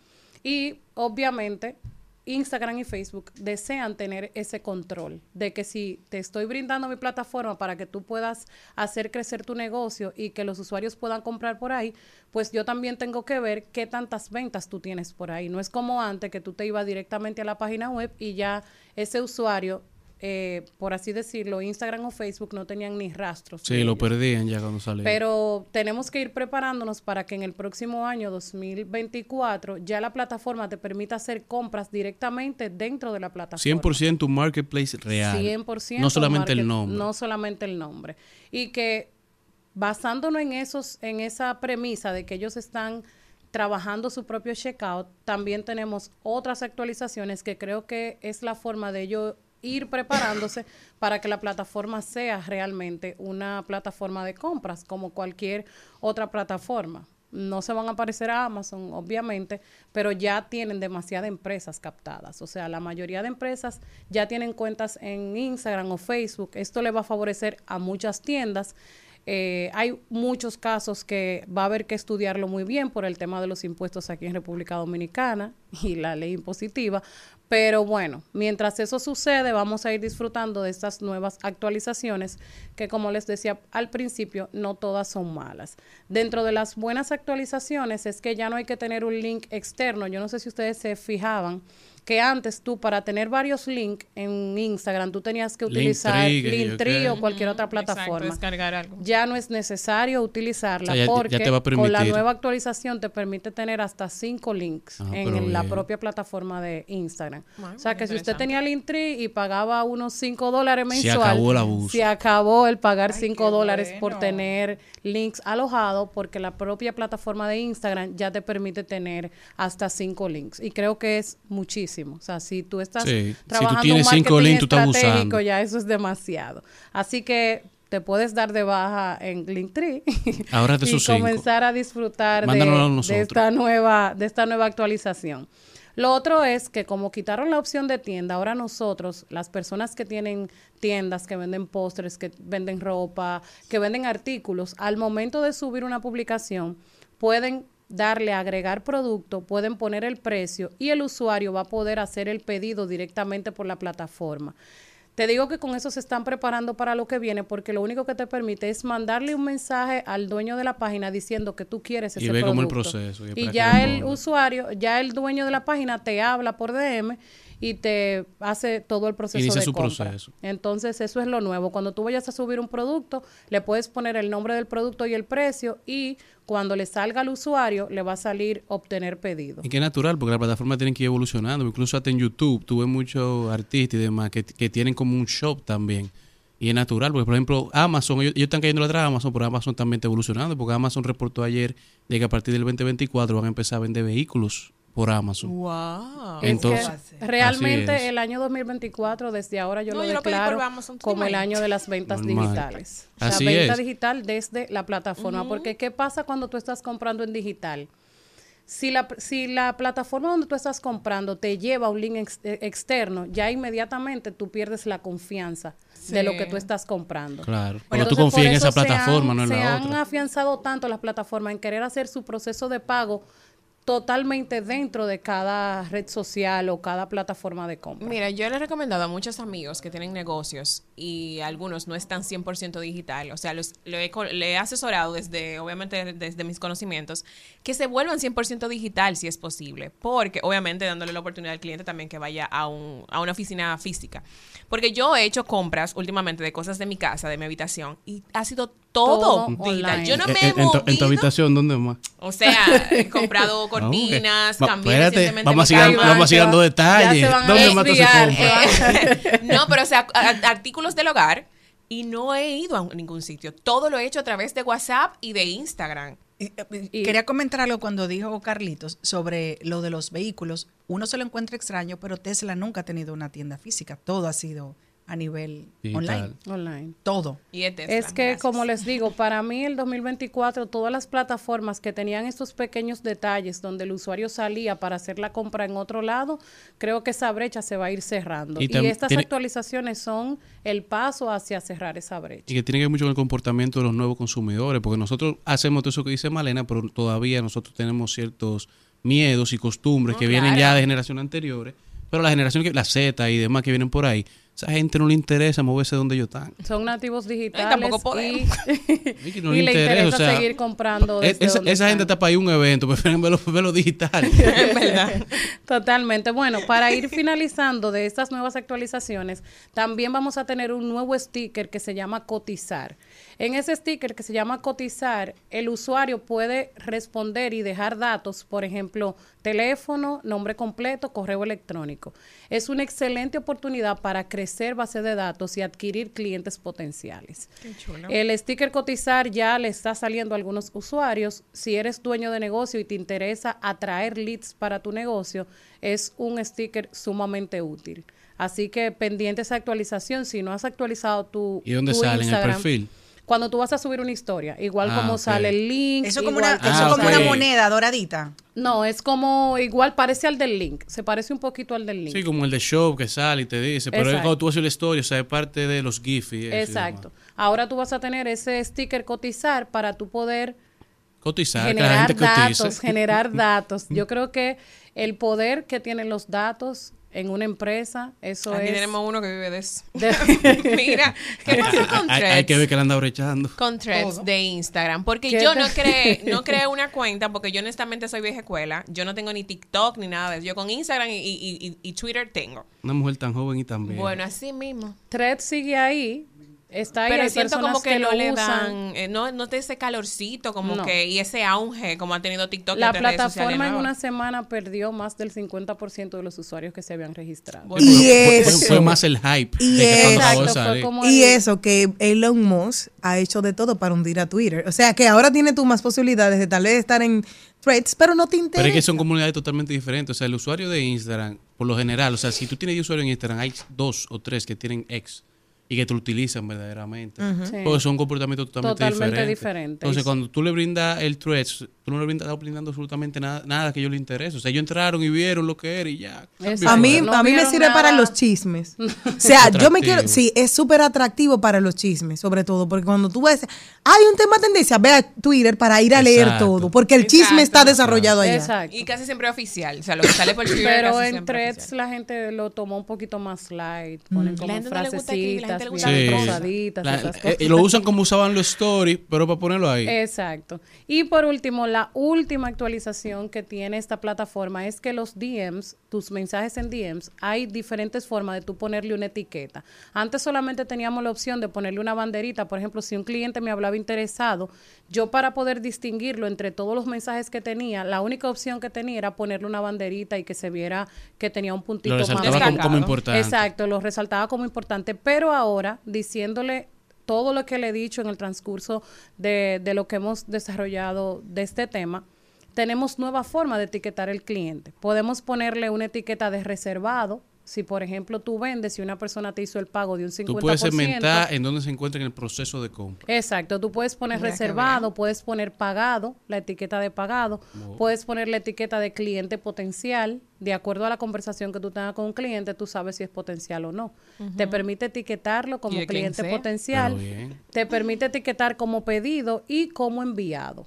y obviamente Instagram y Facebook desean tener ese control de que si te estoy brindando mi plataforma para que tú puedas hacer crecer tu negocio y que los usuarios puedan comprar por ahí, pues yo también tengo que ver qué tantas ventas tú tienes por ahí. No es como antes que tú te ibas directamente a la página web y ya ese usuario, eh, por así decirlo, Instagram o Facebook no tenían ni rastros. Sí, lo ellos. perdían ya cuando salía. Pero tenemos que ir preparándonos para que en el próximo año 2024 ya la plataforma te permita hacer compras directamente dentro de la plataforma. 100% un marketplace real. 100% No solamente el nombre. No solamente el nombre. Y que basándonos en esos, en esa premisa de que ellos están trabajando su propio checkout, también tenemos otras actualizaciones que creo que es la forma de ellos ir preparándose para que la plataforma sea realmente una plataforma de compras como cualquier otra plataforma. No se van a parecer a Amazon, obviamente, pero ya tienen demasiadas empresas captadas. O sea, la mayoría de empresas ya tienen cuentas en Instagram o Facebook. Esto le va a favorecer a muchas tiendas. Eh, hay muchos casos que va a haber que estudiarlo muy bien por el tema de los impuestos aquí en República Dominicana y la ley impositiva. Pero bueno, mientras eso sucede, vamos a ir disfrutando de estas nuevas actualizaciones que, como les decía al principio, no todas son malas. Dentro de las buenas actualizaciones es que ya no hay que tener un link externo. Yo no sé si ustedes se fijaban que antes tú para tener varios links en Instagram tú tenías que utilizar Linktree, o cualquier otra Exacto, plataforma descargar algo. ya no es necesario utilizarla O sea, ya- ya porque te va a con la nueva actualización te permite tener hasta cinco links Ah, en la bien. propia plataforma de Instagram. Bueno, o sea que si usted tenía Linktree y pagaba unos 5 dólares Se mensual, acabó el abuso. se acabó el pagar Ay, 5 qué dólares por tener links alojados porque la propia plataforma de Instagram ya te permite tener hasta 5 links y creo que es muchísimo. O sea, si tú estás Sí, si tú trabajando tienes cinco links, tú estás estratégico, ya eso es demasiado. Así que te puedes dar de baja en Linktree Ahórrate y cinco. comenzar a disfrutar de, a de esta nueva de esta nueva actualización. Lo otro es que como quitaron la opción de tienda, ahora nosotros, las personas que tienen tiendas, que venden postres, que venden ropa, que venden artículos, al momento de subir una publicación, pueden darle a agregar producto, pueden poner el precio y el usuario va a poder hacer el pedido directamente por la plataforma. Te digo que con eso se están preparando para lo que viene porque lo único que te permite es mandarle un mensaje al dueño de la página diciendo que tú quieres Y ese ve como el producto. proceso, y Y ya el usuario, ya el dueño de la página te habla por DM y te hace todo el proceso de su compra. proceso. Entonces, eso es lo nuevo. Cuando tú vayas a subir un producto, le puedes poner el nombre del producto y el precio y cuando le salga al usuario, le va a salir obtener pedido. Y que es natural, porque la plataforma tiene que ir evolucionando. Incluso hasta en YouTube tuve muchos artistas y demás que, que tienen como un shop también. Y es natural, porque por ejemplo Amazon, ellos, ellos están cayendo atrás a Amazon, pero Amazon también está evolucionando, porque Amazon reportó ayer de que a partir del 2024 van a empezar a vender vehículos por Amazon. Wow. Es Entonces, que realmente el año 2024, desde ahora yo No, lo yo declaro Amazon, ¿tú te como el año de las ventas Normal. digitales. O sea, Así venta es. digital desde la plataforma. Porque ¿qué pasa cuando tú estás comprando en digital? Si la, si la plataforma donde tú estás comprando te lleva a un link ex- eh, externo, ya inmediatamente tú pierdes la confianza de lo que tú estás comprando. Claro. Pero tú confías en esa se plataforma, han- no en se la han otra. afianzado tanto las plataformas en querer hacer su proceso de pago totalmente dentro de cada red social o cada plataforma de compra. Mira, yo le he recomendado a muchos amigos que tienen negocios y algunos no están 100% digital, o sea, los, lo he co- le he asesorado desde, obviamente, desde mis conocimientos, que se vuelvan 100% digital si es posible, porque obviamente dándole la oportunidad al cliente también que vaya a, un, a una oficina física. Porque yo he hecho compras últimamente de cosas de mi casa, de mi habitación, y ha sido todo, Todo digital. online. Yo no me Eh, he eh, en, tu, en tu habitación, ¿dónde más? O sea, he comprado cortinas, Va- cambié espérate, recientemente vamos a mi vamos seguir dando detalles. Ya se van a ¿Dónde? Eh, no, pero o sea, artículos del hogar y no he ido a ningún sitio. Todo lo he hecho a través de WhatsApp y de Instagram. Y, eh, Quería comentar algo cuando dijo Carlitos sobre lo de los vehículos. Uno se lo encuentra extraño, pero Tesla nunca ha tenido una tienda física. Todo ha sido a nivel Digital. online. Online. Todo. Y es, Tesla, Es que, gracias. como les digo, para mí el 2024, todas las plataformas que tenían estos pequeños detalles donde el usuario salía para hacer la compra en otro lado, creo que esa brecha se va a ir cerrando. Y estas tiene- actualizaciones son el paso hacia cerrar esa brecha. Y que tiene que ver mucho con el comportamiento de los nuevos consumidores, porque nosotros hacemos todo eso que dice Malena, pero todavía nosotros tenemos ciertos miedos y costumbres No, que vienen ya de generaciones anteriores, Pero la generación, que la Z y demás que vienen por ahí, esa gente no le interesa moverse donde ellos están. Son nativos digitales tampoco podemos. y, no y le interesa, interesa o sea, seguir comprando. Es- desde esa, donde esa gente está para ir a un evento, prefieren verlo, verlo digital. Totalmente. Bueno, para ir finalizando de estas nuevas actualizaciones, también vamos a tener un nuevo sticker que se llama cotizar. En ese sticker que se llama cotizar, el usuario puede responder y dejar datos, por ejemplo, teléfono, nombre completo, correo electrónico. Es una excelente oportunidad para crecer base de datos y adquirir clientes potenciales. El sticker cotizar ya le está saliendo a algunos usuarios. Si eres dueño de negocio y te interesa atraer leads para tu negocio, es un sticker sumamente útil. Así que pendiente esa actualización. Si no has actualizado tu, ¿Y dónde tu sale? ¿En el Instagram, perfil? Cuando tú vas a subir una historia, igual Ah, como sale el link. Eso como una, que- eso Ah, como una moneda doradita. No, es como igual parece al del link. Se parece un poquito al del link. Sí, como el de show que sale y te dice, pero es Exacto. cuando tú haces la historia, o sea, es parte de los GIF y eso y Exacto. Ahora tú vas a tener ese sticker cotizar para tú poder Cotizar, que la generar gente datos, generar datos. Yo creo que el poder que tienen los datos en una empresa, eso Aquí es... tenemos uno que vive de eso. de- Mira, ¿qué pasa con hay, hay threads? que ver que la anda brechando. con threads de Instagram. Porque ¿Qué yo te- no creé, no creé una cuenta porque yo honestamente soy vieja escuela. Yo no tengo ni TikTok ni nada de eso. Yo con Instagram y, y- y- y Twitter tengo. Una mujer tan joven y tan bien. Bueno, así mismo. Thread sigue ahí, está ahí, Pero hay siento como que, lo no le dan, eh, no, no te ese calorcito como No. que y ese auge como ha tenido TikTok. y La otras redes sociales plataforma en una semana perdió más del 50% de los usuarios que se habían registrado. Bueno, Y Fue- fue, eso. fue más el hype Y de que Exacto, fue salir. como Y el- eso que Elon Musk ha hecho de todo para hundir a Twitter. O sea que ahora tiene tú más posibilidades de tal vez estar en threads, pero no te interesa. Pero es que son comunidades totalmente diferentes. O sea, el usuario de Instagram, por lo general, o sea, si tú tienes usuario en Instagram, hay dos o tres que tienen ex y que te lo utilizan verdaderamente. Sí. Porque son comportamientos totalmente, Totalmente diferentes. diferentes. Entonces, cuando tú le brindas el threads, tú no le brindas brindando absolutamente nada, nada que yo le interese. O sea, ellos entraron y vieron lo que era y ya. Exacto. A mí, No a mí me sirve para nada. los chismes. O sea, yo me quiero, sí, es súper atractivo para los chismes, sobre todo, porque cuando tú ves, hay un tema tendencia, ve a Twitter para ir a leer Exacto. todo, porque el chisme Exacto. está desarrollado allá. Exacto. Y casi siempre oficial. O sea, lo que sale por Twitter Pero casi en threads oficial. la gente lo tomó un poquito más light, ponen como La gente no le gusta la frasecitas, le La- eh, y lo usan como usaban los stories, pero para ponerlo ahí. Exacto. Y por último, la última actualización que tiene esta plataforma es que los DMs, tus mensajes en DMs, hay diferentes formas de tú ponerle una etiqueta. Antes solamente teníamos la opción de ponerle una banderita. Por ejemplo, si un cliente me hablaba interesado, yo para poder distinguirlo entre todos los mensajes que tenía, la única opción que tenía era ponerle una banderita y que se viera que tenía un puntito Lo más como, como importante. Exacto, lo resaltaba como importante, pero ahora diciéndole todo lo que le he dicho en el transcurso de, de lo que hemos desarrollado de este tema, tenemos nueva forma de etiquetar el cliente. Podemos ponerle una etiqueta de reservado. Si, por ejemplo, tú vendes y una persona te hizo el pago de un 50%. Tú puedes segmentar en dónde se encuentra en el proceso de compra. Exacto, tú puedes poner Mira reservado, puedes poner pagado, la etiqueta de pagado, puedes poner la etiqueta de cliente potencial, de acuerdo a la conversación que tú tengas con un cliente, tú sabes si es potencial o no. Te permite etiquetarlo como cliente potencial, te permite etiquetar como pedido y como enviado,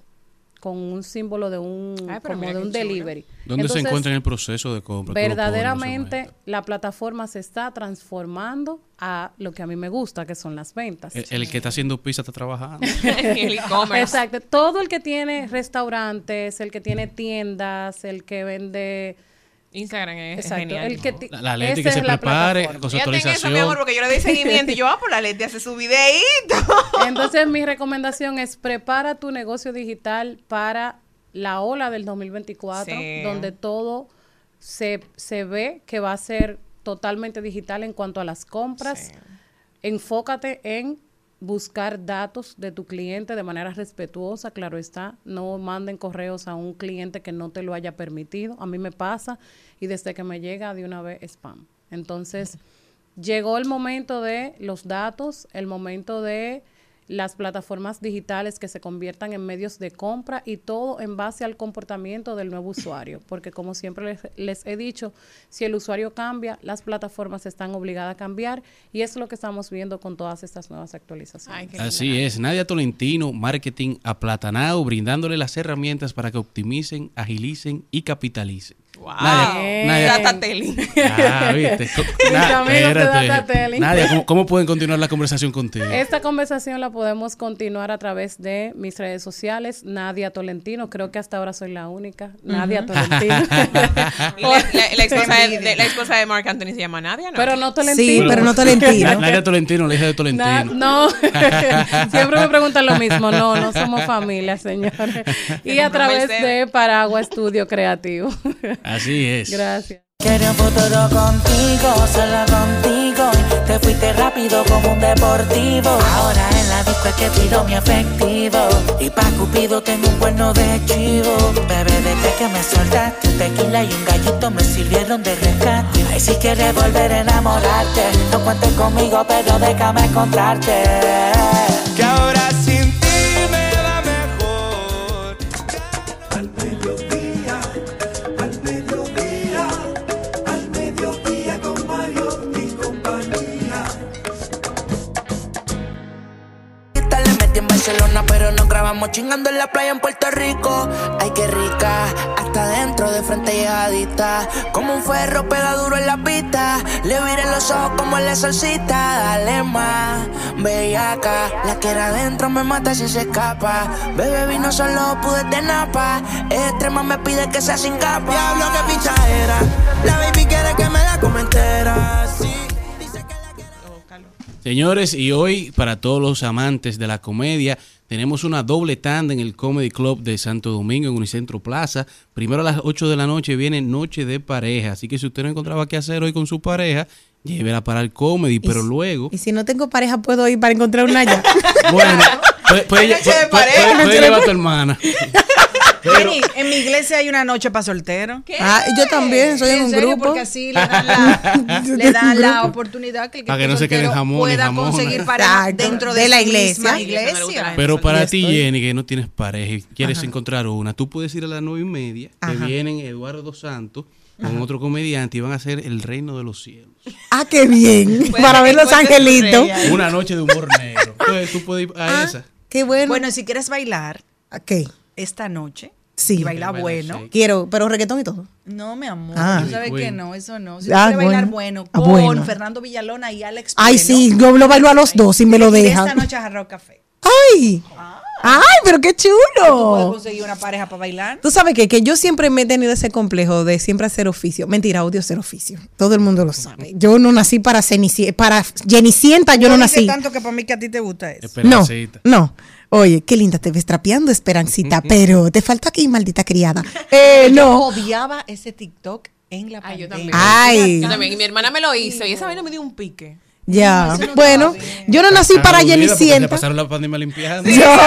con un símbolo de un, Ay, como de un delivery. ¿Dónde Entonces, se encuentra en el proceso de compra? Verdaderamente la plataforma se está transformando a lo que a mí me gusta, que son las ventas. El, el que está haciendo pizza está trabajando. el e-commerce. Exacto. Todo el que tiene restaurantes, el que tiene tiendas, el que vende. Instagram es, Exacto. genial. El que La, la Leti que se prepare con su en eso, actualización. mi amor, porque yo le doy seguimiento y yo, ah, por la Leti hace su videíto. Entonces, mi recomendación es prepara tu negocio digital para la ola del 2024, Sí. donde todo se, se ve que va a ser totalmente digital en cuanto a las compras. Sí. Enfócate en buscar datos de tu cliente de manera respetuosa, claro está. No manden correos a un cliente que no te lo haya permitido. A mí me pasa y desde que me llega de una vez spam. Entonces, llegó el momento de los datos, el momento de las plataformas digitales que se conviertan en medios de compra y todo en base al comportamiento del nuevo usuario. Porque como siempre les, les he dicho, si el usuario cambia, las plataformas están obligadas a cambiar y es lo que estamos viendo con todas estas nuevas actualizaciones. Ay, Así es, Nadia Tolentino, marketing aplatanado, brindándole las herramientas para que optimicen, agilicen y capitalicen. Nadia, Nadia. Data telling. Ah, viste. Na- espérate. Datatelling. Nadia, ¿cómo, cómo pueden continuar la conversación contigo? Esta conversación la podemos continuar a través de mis redes sociales, Nadia Tolentino. Creo que hasta ahora soy la única. Nadia Tolentino. La, la- la esposa de, de- la esposa de Mark Anthony se llama Nadia, ¿no? Pero no Tolentino. Sí, pero no Tolentino. Nadia Tolentino, la hija de Na- Tolentino. no, siempre me preguntan lo mismo. No, no somos familia, señores. Y a través de Paraguas Estudio Creativo. Así es. Gracias. Quería un futuro contigo, solo contigo. Te fuiste rápido como un deportivo. Ahora en la disco es que pido mi efectivo. Y pa' Cupido tengo un cuerno de chivo. Bebé, desde que me soltaste, un tequila y un gallito me sirvieron de rescate. Ay, si quieres volver a enamorarte, no cuentes conmigo, pero déjame encontrarte. Barcelona, pero no grabamos chingando en la playa en Puerto Rico. Ay, qué rica, hasta dentro de frente llegadita. Como un ferro pega duro en la pista. Le viré los ojos como la solcita. Dale más, bellaca. La que era adentro me mata si se escapa. Bebé vino solo, pude de napa. Extrema me pide que sea sin capa. Diablo, que picha era. La baby quiere que me la comentera. Sí. Señores, y hoy para todos los amantes de la comedia, tenemos una doble tanda en el Comedy Club de Santo Domingo en Unicentro Plaza. Primero a las 8 de la noche viene Noche de Pareja, así que si usted no encontraba qué hacer hoy con su pareja, llévela para el comedy, pero luego... Y si no tengo pareja, puedo ir para encontrar una allá. Bueno, puede, puede- noche de puede- pareja. puede- puede llevar a tu hermana. Jenny, en mi iglesia hay una noche para solteros. Ah, yo también, soy en un serio? grupo. Porque así le dan la, le dan la oportunidad que el que Para que no se queden soltero jamones, pueda jamonas. conseguir pareja Exacto, dentro de, de la iglesia. misma iglesia. Pero para ti. Jenny, que no tienes pareja y quieres Ajá. encontrar una, tú puedes ir a las nueve y media, que vienen Eduardo Santos con otro comediante y van a hacer El Reino de los Cielos. Ah, qué bien. Para ver los angelitos. Una noche de humor negro. Entonces tú puedes ir a Ah, esa. Qué bueno. Bueno, si quieres bailar ¿Qué? esta noche Sí. y bailar Baila bueno. Quiero, pero reggaetón y todo. No, mi amor, Ah. tú sabes Bueno. que no, eso no. Si Ah, quieres bailar bueno. Ah, con bueno. Fernando Villalona y Alex Ay, sí, yo lo bailo a los dos y me lo dejan. Esta noche a Jarro Café. Ay. Ay, pero qué ¿Tú puedes chulo. conseguir una pareja para bailar? Tú sabes que, que yo siempre me he tenido ese complejo de siempre hacer oficio. Mentira, odio hacer oficio. Todo el mundo lo sabe. Yo no nací para Cenicienta, para Cenicienta yo no Tú nací. tanto que para mí que a ti te gusta eso. No, Esperancita. no. Oye, qué linda te ves trapeando, Esperancita, pero te falta aquí, maldita criada. Eh, Yo no. odiaba ese TikTok en la Ay, yo también. Ay. Yo también. Y mi hermana me lo hizo y esa vaina me dio un pique. Ya. no Bueno, yo no nací para Cenicienta. pasaron la pandemia limpiando. Limpiar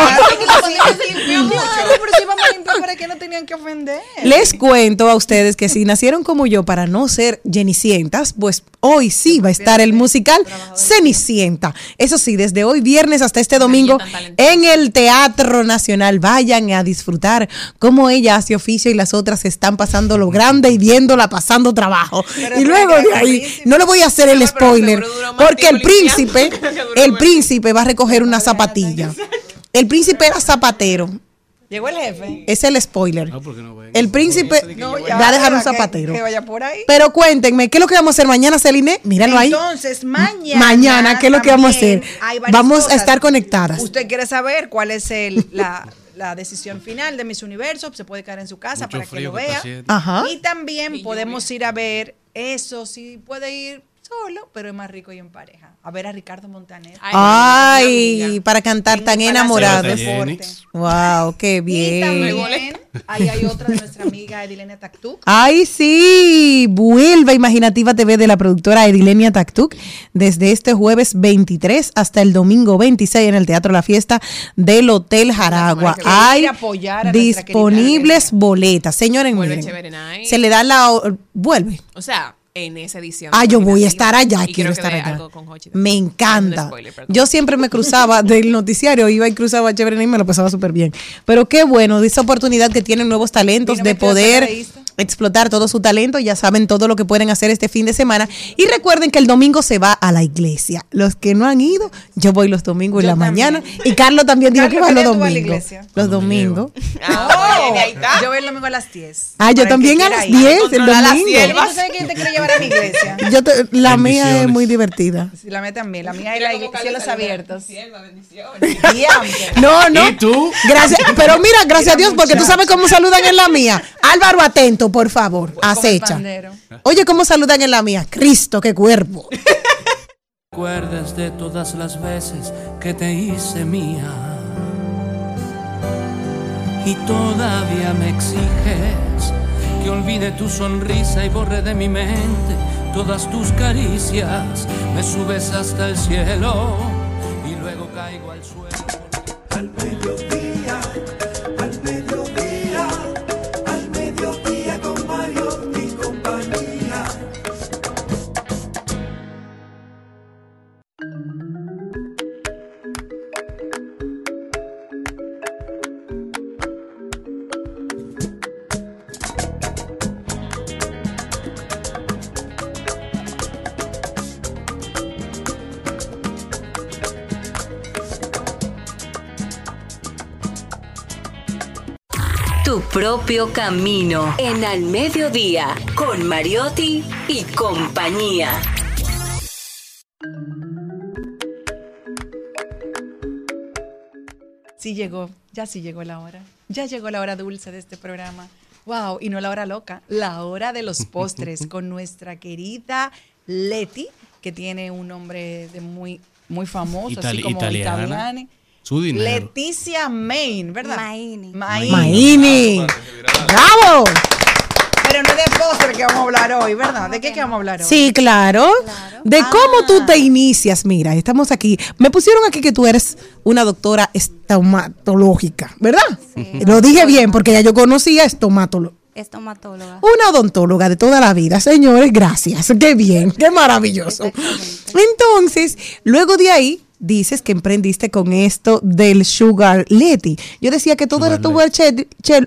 para que no tenían que ofender. Les cuento a ustedes que si nacieron como yo para no ser Cenicientas, pues hoy sí va a estar el musical Cenicienta. Eso sí, desde hoy viernes hasta este domingo en el Teatro Nacional. Vayan a disfrutar cómo ella hace oficio y las otras están pasando lo grande y viéndola pasando trabajo. Pero y luego de ahí, no le voy a hacer el spoiler, porque el príncipe, el príncipe va a recoger una zapatilla. El príncipe era zapatero. Llegó el jefe. Es el spoiler. No, porque no. El príncipe No, va a dejar un zapatero. Que, vaya por ahí. Pero cuéntenme, ¿qué es lo que vamos a hacer mañana, Celine? Míralo ahí. Entonces, mañana. Mañana, ¿qué es lo que vamos a hacer? Vamos a estar conectadas. Usted quiere saber cuál es el, la, la decisión final de Miss Universo, se puede quedar en su casa Mucho para que lo vea. Ajá. Y también podemos ir a ver eso, si puede ir solo, pero es más rico y en pareja. A ver a Ricardo Montaner. Ay, para cantar tan Deporte. Wow, qué Y bien. también ahí hay otra de nuestra amiga Edilenia Tactú. Ay, sí, vuelve a Imaginativa TV de la productora Edilenia Tactuc desde este jueves 23 hasta el domingo 26 en el Teatro La Fiesta del Hotel Jaragua. Hay disponibles boletas. Señores, miren, se le da la... Vuelve. O sea, en esa edición. Ah, yo voy a estar allá, Y quiero estar allá. Me encanta. spoiler. Yo siempre me cruzaba del noticiario, iba y cruzaba chévere y me lo pasaba súper bien. Pero qué bueno, de esa oportunidad que tienen nuevos talentos de poder. Explotar todo su talento. Ya saben todo lo que pueden hacer este fin de semana. Y recuerden que el domingo se va a la iglesia. Los que no han ido, yo voy los domingos en la mañana. Y Carlos también dijo que va los ¿qué día tú a domingos. iglesia? Los domingos. Oh, yo voy el domingo a las 10. Ah, yo también a las ir. 10 el las domingo. siervas. ¿Y tú sabes quién te quiere llevar a mi iglesia? Yo te- la mía es muy divertida. Sí, la mía también. La mía es la iglesia, cielos abiertos. No, no. ¿Y tú? Gracias, pero mira, gracias a Dios, porque tú sabes cómo saludan en la mía. Álvaro, atento, por favor. Acecha. Oye, ¿cómo saludan en la mía? Cristo, qué cuerpo. Recuerdes de todas las veces que te hice mía y todavía me exiges que olvide tu sonrisa y borre de mi mente todas tus caricias. Me subes hasta el cielo y luego caigo al suelo. Al Tu propio camino en Al Mediodía con Mariotti y compañía. Sí llegó, ya sí llegó la hora. Ya llegó la hora dulce de este programa. Wow, y no la hora loca, la hora de los postres con nuestra querida Leti, que tiene un nombre de muy muy famoso, así como italiana. italiano. Su dinero. Leticia Main, ¿verdad? Maini. Main. Maini. ¡Bravo! Pero no es de postre que vamos a hablar hoy, ¿verdad? ¿De qué que vamos a hablar hoy? Sí, claro. De cómo tú te inicias. Mira, estamos aquí. Me pusieron aquí que tú eres una doctora estomatológica, ¿verdad? Lo dije bien porque ya yo conocía estomatólogo. Estomatóloga. Una odontóloga de toda la vida, señores, gracias. Qué bien, qué maravilloso. Entonces, luego de ahí, dices que emprendiste con esto del Sugar Leti. Yo decía que todo era tu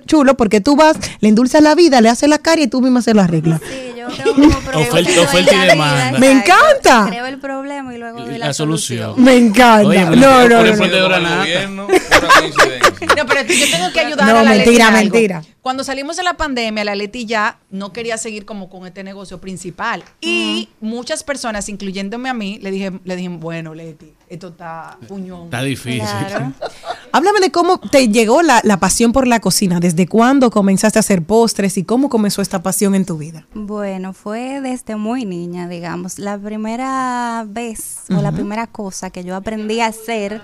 chulo porque tú vas, le endulzas la vida, le haces la cara y tú misma se lo arreglas. Sí, yo tengo como problema. Oferta- oferta y demanda. Me encanta. Creo el problema y luego doy La la, solución. Me encanta. Oye, no, no, por no, no. gobierno, coincidencia. No, pero yo tengo que ayudar No, a la Leti mentira, en algo. mentira. Cuando salimos de la pandemia, la Leti ya no quería seguir como con este negocio principal. Y muchas personas, incluyéndome a mí, le dije, le dije, bueno, Leti, esto está puñón. Está difícil. Háblame de cómo te llegó la, la pasión por la cocina. ¿Desde cuándo comenzaste a hacer postres y cómo comenzó esta pasión en tu vida? Bueno, fue desde muy niña, digamos. La primera vez o la primera cosa que yo aprendí a hacer,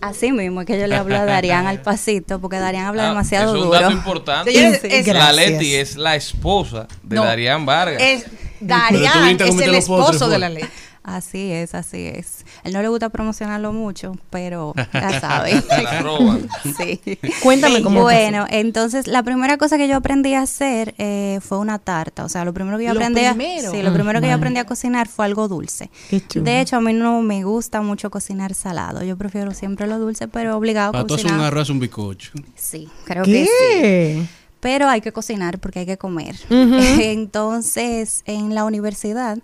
así mismo es que yo le hablo a Darían al pasito, porque Darían habla Ah, demasiado es un duro. dato importante. Señores, es- la. Leti es la esposa de No, Darían Vargas. Es Darían, es el esposo de la Leti. Así es, así es. Él no le gusta promocionarlo mucho, pero ya sabe. Se la roban. sí. Cuéntame cómo Bueno, entonces la primera cosa que yo aprendí a hacer eh, fue una tarta. O sea, lo primero que yo Lo aprendí a, sí, lo primero que yo Ajá. aprendí a cocinar fue algo dulce. Qué chulo. De hecho, a mí no me gusta mucho cocinar salado. Yo prefiero siempre lo dulce, pero obligado a hacer un cocinar. arroz, un bizcocho. Sí, creo que sí. ¿Qué? Pero hay que cocinar porque hay que comer. Entonces, en la universidad,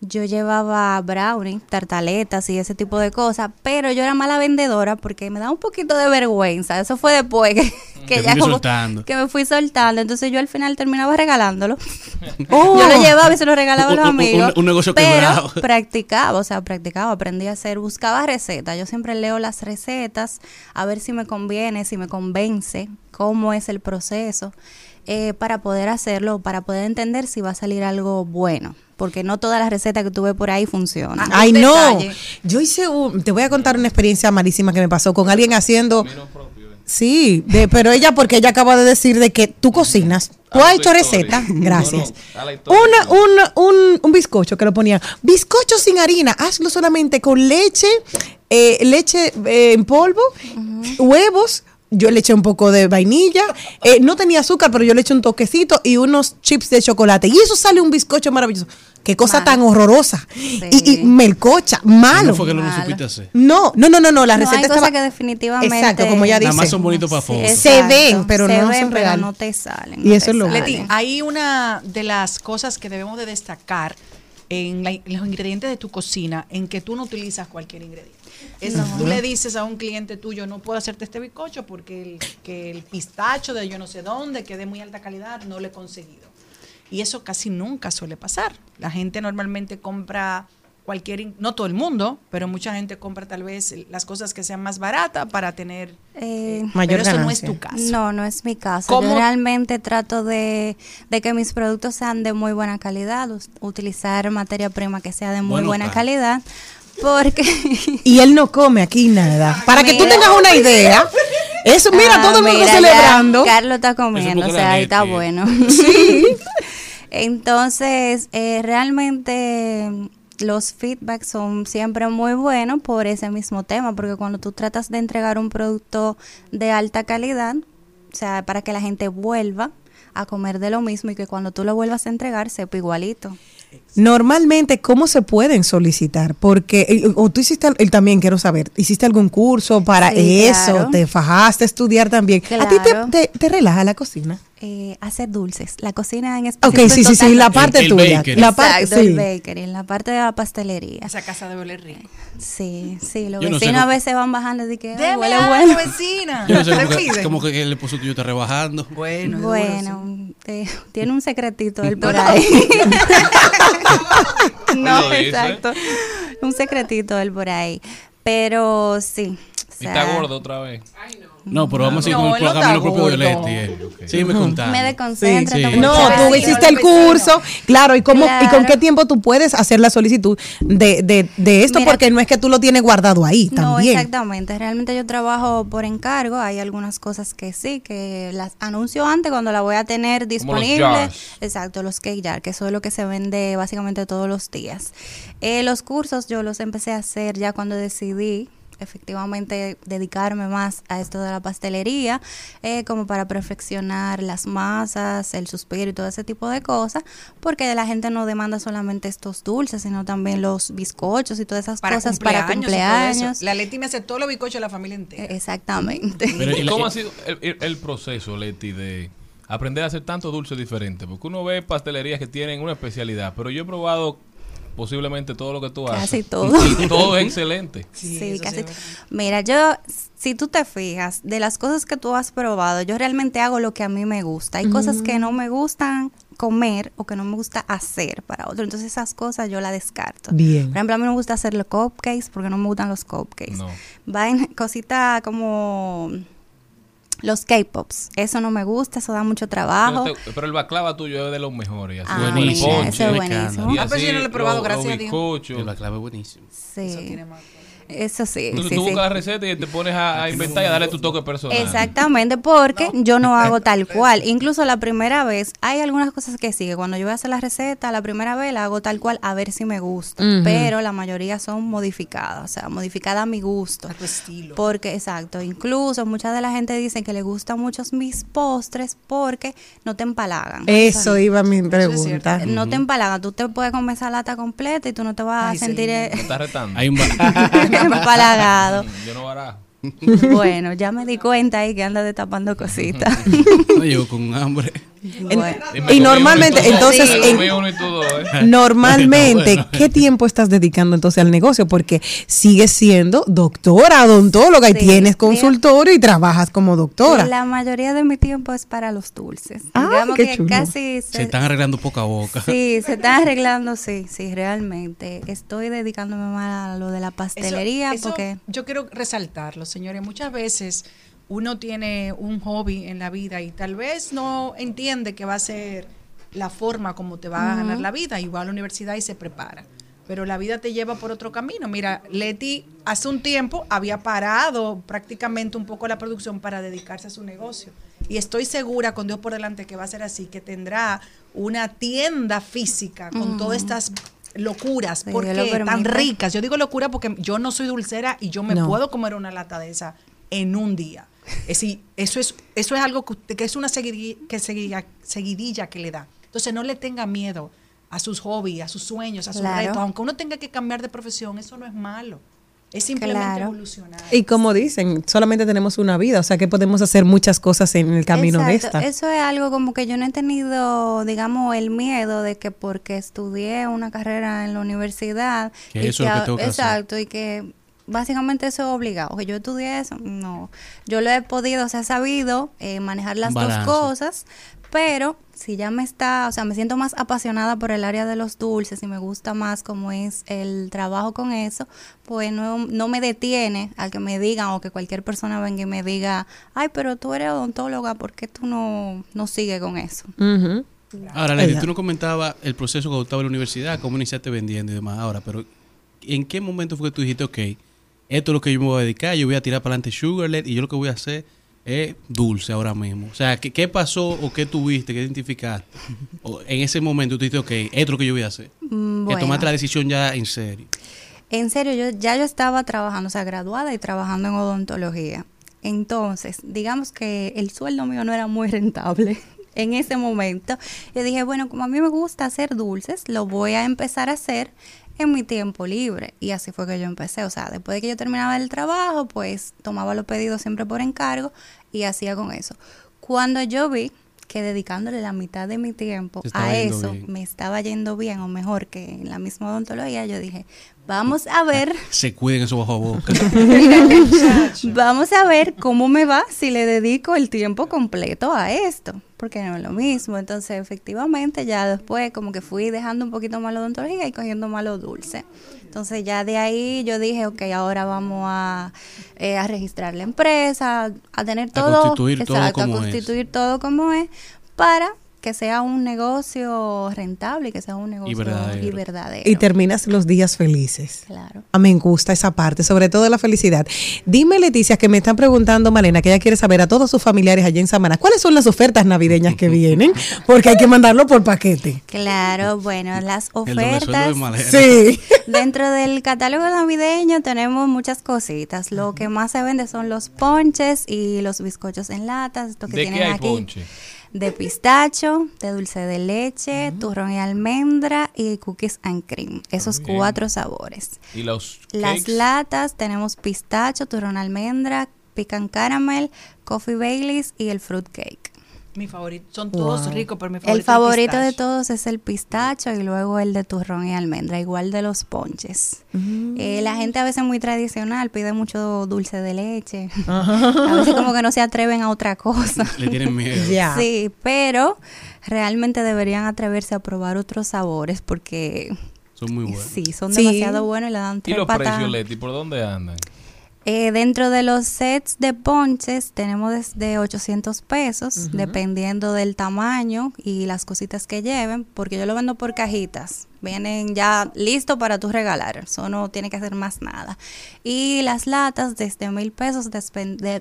yo llevaba brownie, tartaletas y ese tipo de cosas, pero yo era mala vendedora porque me da un poquito de vergüenza. Eso fue después que, que Te ya como- soltando. que me fui soltando. Entonces yo al final terminaba regalándolo. Oh. Yo lo llevaba y se lo regalaba a los un- amigos. un negocio pero quebrado. practicaba, o sea, practicaba, aprendí a hacer, buscaba recetas. Yo siempre leo las recetas a ver si me conviene, si me convence, cómo es el proceso, eh, para poder hacerlo, para poder entender si va a salir algo bueno. Porque no todas las recetas que tuve por ahí funcionan. Ay, Un no. detalle. Yo hice un, te voy a contar una experiencia malísima que me pasó con alguien haciendo. Sí, de, pero ella, porque ella acaba de decir de que tú cocinas. Tú has hecho receta. Gracias. No, no. Una, una- un, un bizcocho que lo ponía. Bizcocho sin harina. Hazlo solamente con leche, eh, leche eh, en polvo, huevos, yo le eché un poco de vainilla. Eh, no tenía azúcar, pero yo le eché un toquecito y unos chips de chocolate. Y eso sale un bizcocho maravilloso. Qué cosa tan horrorosa. Y, y melcocha, malo. ¿Cómo fue que no lo supiste hacer? No, no, no, no, no, la No, receta hay cosas estaba... que definitivamente Exacto, como Nada dice. más son bonitos para fotos. Se ven, pero se no ven, son pero reales. no te salen. Y no eso es lo. Leti, hay una de las cosas que debemos de destacar en, la- en los ingredientes de tu cocina, en que tú no utilizas cualquier ingrediente. Es, Tú le dices a un cliente tuyo, no puedo hacerte este bizcocho porque el, que el pistacho de yo no sé dónde, que de muy alta calidad, no lo he conseguido. Y eso casi nunca suele pasar. La gente normalmente compra cualquier, no todo el mundo, pero mucha gente compra tal vez las cosas que sean más baratas para tener... Eh, pero eso no es tu caso. No, no es mi caso. ¿Cómo? Yo realmente trato de, de que mis productos sean de muy buena calidad, utilizar materia prima que sea de muy Bueno, buena pa. calidad, porque... Y él no come aquí nada. Para que tú tengas una idea. Eso, mira, Ah, todo el mundo mira, celebrando. Carlos está comiendo, o sea, ahí está bueno. Sí. Entonces, eh, realmente los feedbacks son siempre muy buenos por ese mismo tema, porque cuando tú tratas de entregar un producto de alta calidad, o sea, para que la gente vuelva a comer de lo mismo y que cuando tú lo vuelvas a entregar sepa igualito. Normalmente, ¿cómo se pueden solicitar? Porque, eh, o tú hiciste, él también quiero saber, ¿hiciste algún curso para Sí, eso? claro. ¿Te fajaste a estudiar también? ¿A ti te, Claro. te- te relaja la cocina? Eh, hacer dulces, la cocina en Ok, específico. sí, sí, sí, la parte El- el tuya. bakery. La parte, sí. bakery, en la parte de la pastelería. Esa casa debe oler rico. Sí, sí, los Yo no sé vecinos a veces van bajando y dicen que huele bueno. vecina. Yo no sé Te cómo que, como que el esposo tuyo está rebajando. Bueno, Bueno, eh, tiene un secretito él por ahí. no, dice. exacto. Un secretito él por ahí. Pero sí. o Y sea, está gordo otra vez. No, pero vamos a ir No, con el no propio de. Leti. él. Sí, me contaba. Me desconcentra. Sí, sí. tomo No, tú hiciste el curso, claro, y cómo y con qué tiempo tú puedes hacer la solicitud de, de, de esto, Mira- porque no es que tú lo tienes guardado ahí No, también. exactamente. Realmente yo trabajo por encargo. Hay algunas cosas que sí, que las anuncio antes cuando la voy a tener Como los disponible. Exacto, los cake jar, que eso es lo que se vende básicamente todos los días. Eh, los cursos yo los empecé a hacer ya cuando decidí efectivamente dedicarme más a esto de la pastelería, eh, como para perfeccionar las masas, el suspiro y todo ese tipo de cosas, porque la gente no demanda solamente estos dulces, sino también los bizcochos y todas esas Para cosas cumpleaños, para cumpleaños. La Leti me hace todos los bizcochos de la familia entera. Exactamente. ¿Y cómo ha sido el, el- el proceso, Leti, de aprender a hacer tantos dulces diferentes? Porque uno ve pastelerías que tienen una especialidad, pero yo he probado posiblemente todo lo que tú haces. Casi todo. Y todo es excelente. Sí, casi. Mira, yo, si tú te fijas, de las cosas que tú has probado, yo realmente hago lo que a mí me gusta. Hay cosas que no me gustan comer o que no me gusta hacer para otro. Entonces esas cosas yo las descarto. Bien. Por ejemplo, a mí no me gusta hacer los cupcakes porque no me gustan los cupcakes. No. Vaina, cosita como los K-pops. Eso no me gusta, eso da mucho trabajo. Pero, te- pero el baklava tuyo es de los mejores. Así, Ah, ponche, es buenísimo. y Ah, pero así yo no lo he probado, gracias a Dios. El baklava es buenísimo. Sí. Eso sí. Entonces sí, tú sí. buscas la receta y te pones a, a inventar y a darle tu toque personal. Exactamente, porque yo no hago tal cual. Incluso la primera vez, hay algunas cosas que sí, que cuando yo voy a hacer la receta, la primera vez la hago tal cual a ver si me gusta. Pero la mayoría son modificadas, o sea, modificadas a mi gusto. A tu estilo. Porque, exacto, incluso mucha de la gente dicen que le gustan mucho mis postres porque no te empalagan. Eso iba mi pregunta. No te empalagan, tú te puedes comer esa lata completa y tú no te vas Ay, a sentir Me eh, estás retando. Hay un empalagado. Yo no barajo. Bueno, ya me di cuenta ahí que anda destapando cositas. no llego con hambre. Bueno. Y normalmente, entonces, en- ¿eh? Normalmente, Bueno. ¿qué tiempo estás dedicando entonces al negocio? Porque sigues siendo doctora, odontóloga y tienes consultorio y trabajas como doctora. La mayoría de mi tiempo es para los dulces. Ah, Digamos qué que chulo. casi Se se, están arreglando poca boca. sí, se están arreglando, sí, sí, realmente. Estoy dedicándome más a lo de la pastelería Eso- eso porque yo quiero resaltarlo, señores. Muchas veces uno tiene un hobby en la vida y tal vez no entiende que va a ser la forma como te va a ganar la vida y va a la universidad y se prepara. Pero la vida te lleva por otro camino. Mira, Leti hace un tiempo había parado prácticamente un poco la producción para dedicarse a su negocio. Y estoy segura, con Dios por delante, que va a ser así, que tendrá una tienda física con todas estas locuras, Sí, porque lo tan ricas. Yo digo locura porque yo no soy dulcera y yo me No. puedo comer una lata de esa en un día. Es decir, eso es, eso es algo que, usted- que es una seguidilla que, seguidilla, seguidilla que le da. Entonces no le tenga miedo a sus hobbies, a sus sueños, a sus Claro. retos. Aunque uno tenga que cambiar de profesión, eso no es malo. Es simplemente Claro. evolucionar. Y como dicen, solamente tenemos una vida, o sea que podemos hacer muchas cosas en el camino de esta. Eso es algo como que yo no he tenido, digamos, el miedo de que porque estudié una carrera en la universidad. Que y eso es lo que tengo que hacer. Exacto, y que básicamente eso es obligado. Que yo estudié eso, no. Yo lo he podido, o sea, he sabido eh, manejar las dos cosas, pero si ya me está, o sea, me siento más apasionada por el área de los dulces y me gusta más cómo es el trabajo con eso, pues no, no me detiene al que me digan o que cualquier persona venga y me diga, ay, pero tú eres odontóloga, ¿por qué tú no, no sigues con eso? Ujú. Ahora, Leti, Ella. tú nos comentabas el proceso que estaba en la universidad, cómo iniciaste vendiendo y demás. Ahora, pero ¿en qué momento fue que tú dijiste, ok, esto es lo que yo me voy a dedicar, yo voy a tirar para adelante Sugarlet y yo lo que voy a hacer es dulce ahora mismo? O sea, ¿qué, qué pasó o qué tuviste, qué identificaste? O en ese momento tú dijiste, ok, esto es lo que yo voy a hacer. Mm, Que bueno. tomaste la decisión ya en serio. En serio, yo ya yo estaba trabajando, o sea, graduada y trabajando en odontología. Entonces, digamos que el sueldo mío no era muy rentable en ese momento. Yo dije, bueno, como a mí me gusta hacer dulces, lo voy a empezar a hacer en mi tiempo libre. Y así fue que yo empecé. O sea, después de que yo terminaba el trabajo, pues tomaba los pedidos siempre por encargo y hacía con eso. Cuando yo vi que dedicándole la mitad de mi tiempo a eso bien. me estaba yendo bien o mejor que en la misma odontología, yo dije, vamos a ver Se cuiden esos bajo boca. Vamos a ver cómo me va si le dedico el tiempo completo a esto, porque no es lo mismo. Entonces, efectivamente, ya después como que fui dejando un poquito más la odontología y cogiendo más lo dulce. Entonces, ya de ahí yo dije, ok, ahora vamos a, eh, a registrar la empresa, a tener todo, constituir todo exacto, como a es. constituir todo como es, para que sea un negocio rentable y que sea un negocio verdadero. y verdadero. Y terminas los días felices. Claro. A mí me gusta esa parte, sobre todo la felicidad. Dime, Leticia, que me están preguntando, Malena, que ella quiere saber a todos sus familiares allá en Samaná, ¿cuáles son las ofertas navideñas que vienen? Porque hay que mandarlo por paquete. Claro, bueno, las de ofertas. Sí. Dentro del catálogo navideño tenemos muchas cositas. Lo que más se vende son los ponches y los bizcochos en latas. Esto que ¿De tienen qué hay aquí. ponche? De pistacho, de dulce de leche, turrón y almendra y cookies and cream. Esos Bien. cuatro sabores. Y los Las cakes? latas tenemos pistacho, turrón almendra, pecan caramel, coffee Baileys y el fruit cake. Mi favorito. Son todos Wow. ricos, pero mi favorito El es favorito de todos es el pistacho y luego el de turrón y almendra, igual de los ponches. Eh, la gente a veces muy tradicional pide mucho dulce de leche. a veces como que no se atreven a otra cosa. Le tienen miedo. Sí, pero realmente deberían atreverse a probar otros sabores porque Son muy buenos. sí, son Sí. demasiado buenos y le dan ¿Y tres los patadas. precios, Leti, por dónde andan? Eh, dentro de los sets de ponches tenemos desde 800 pesos, dependiendo del tamaño y las cositas que lleven, porque yo lo vendo por cajitas. Vienen ya listos para tú regalar, eso no tiene que hacer más nada. Y las latas desde mil pesos, de-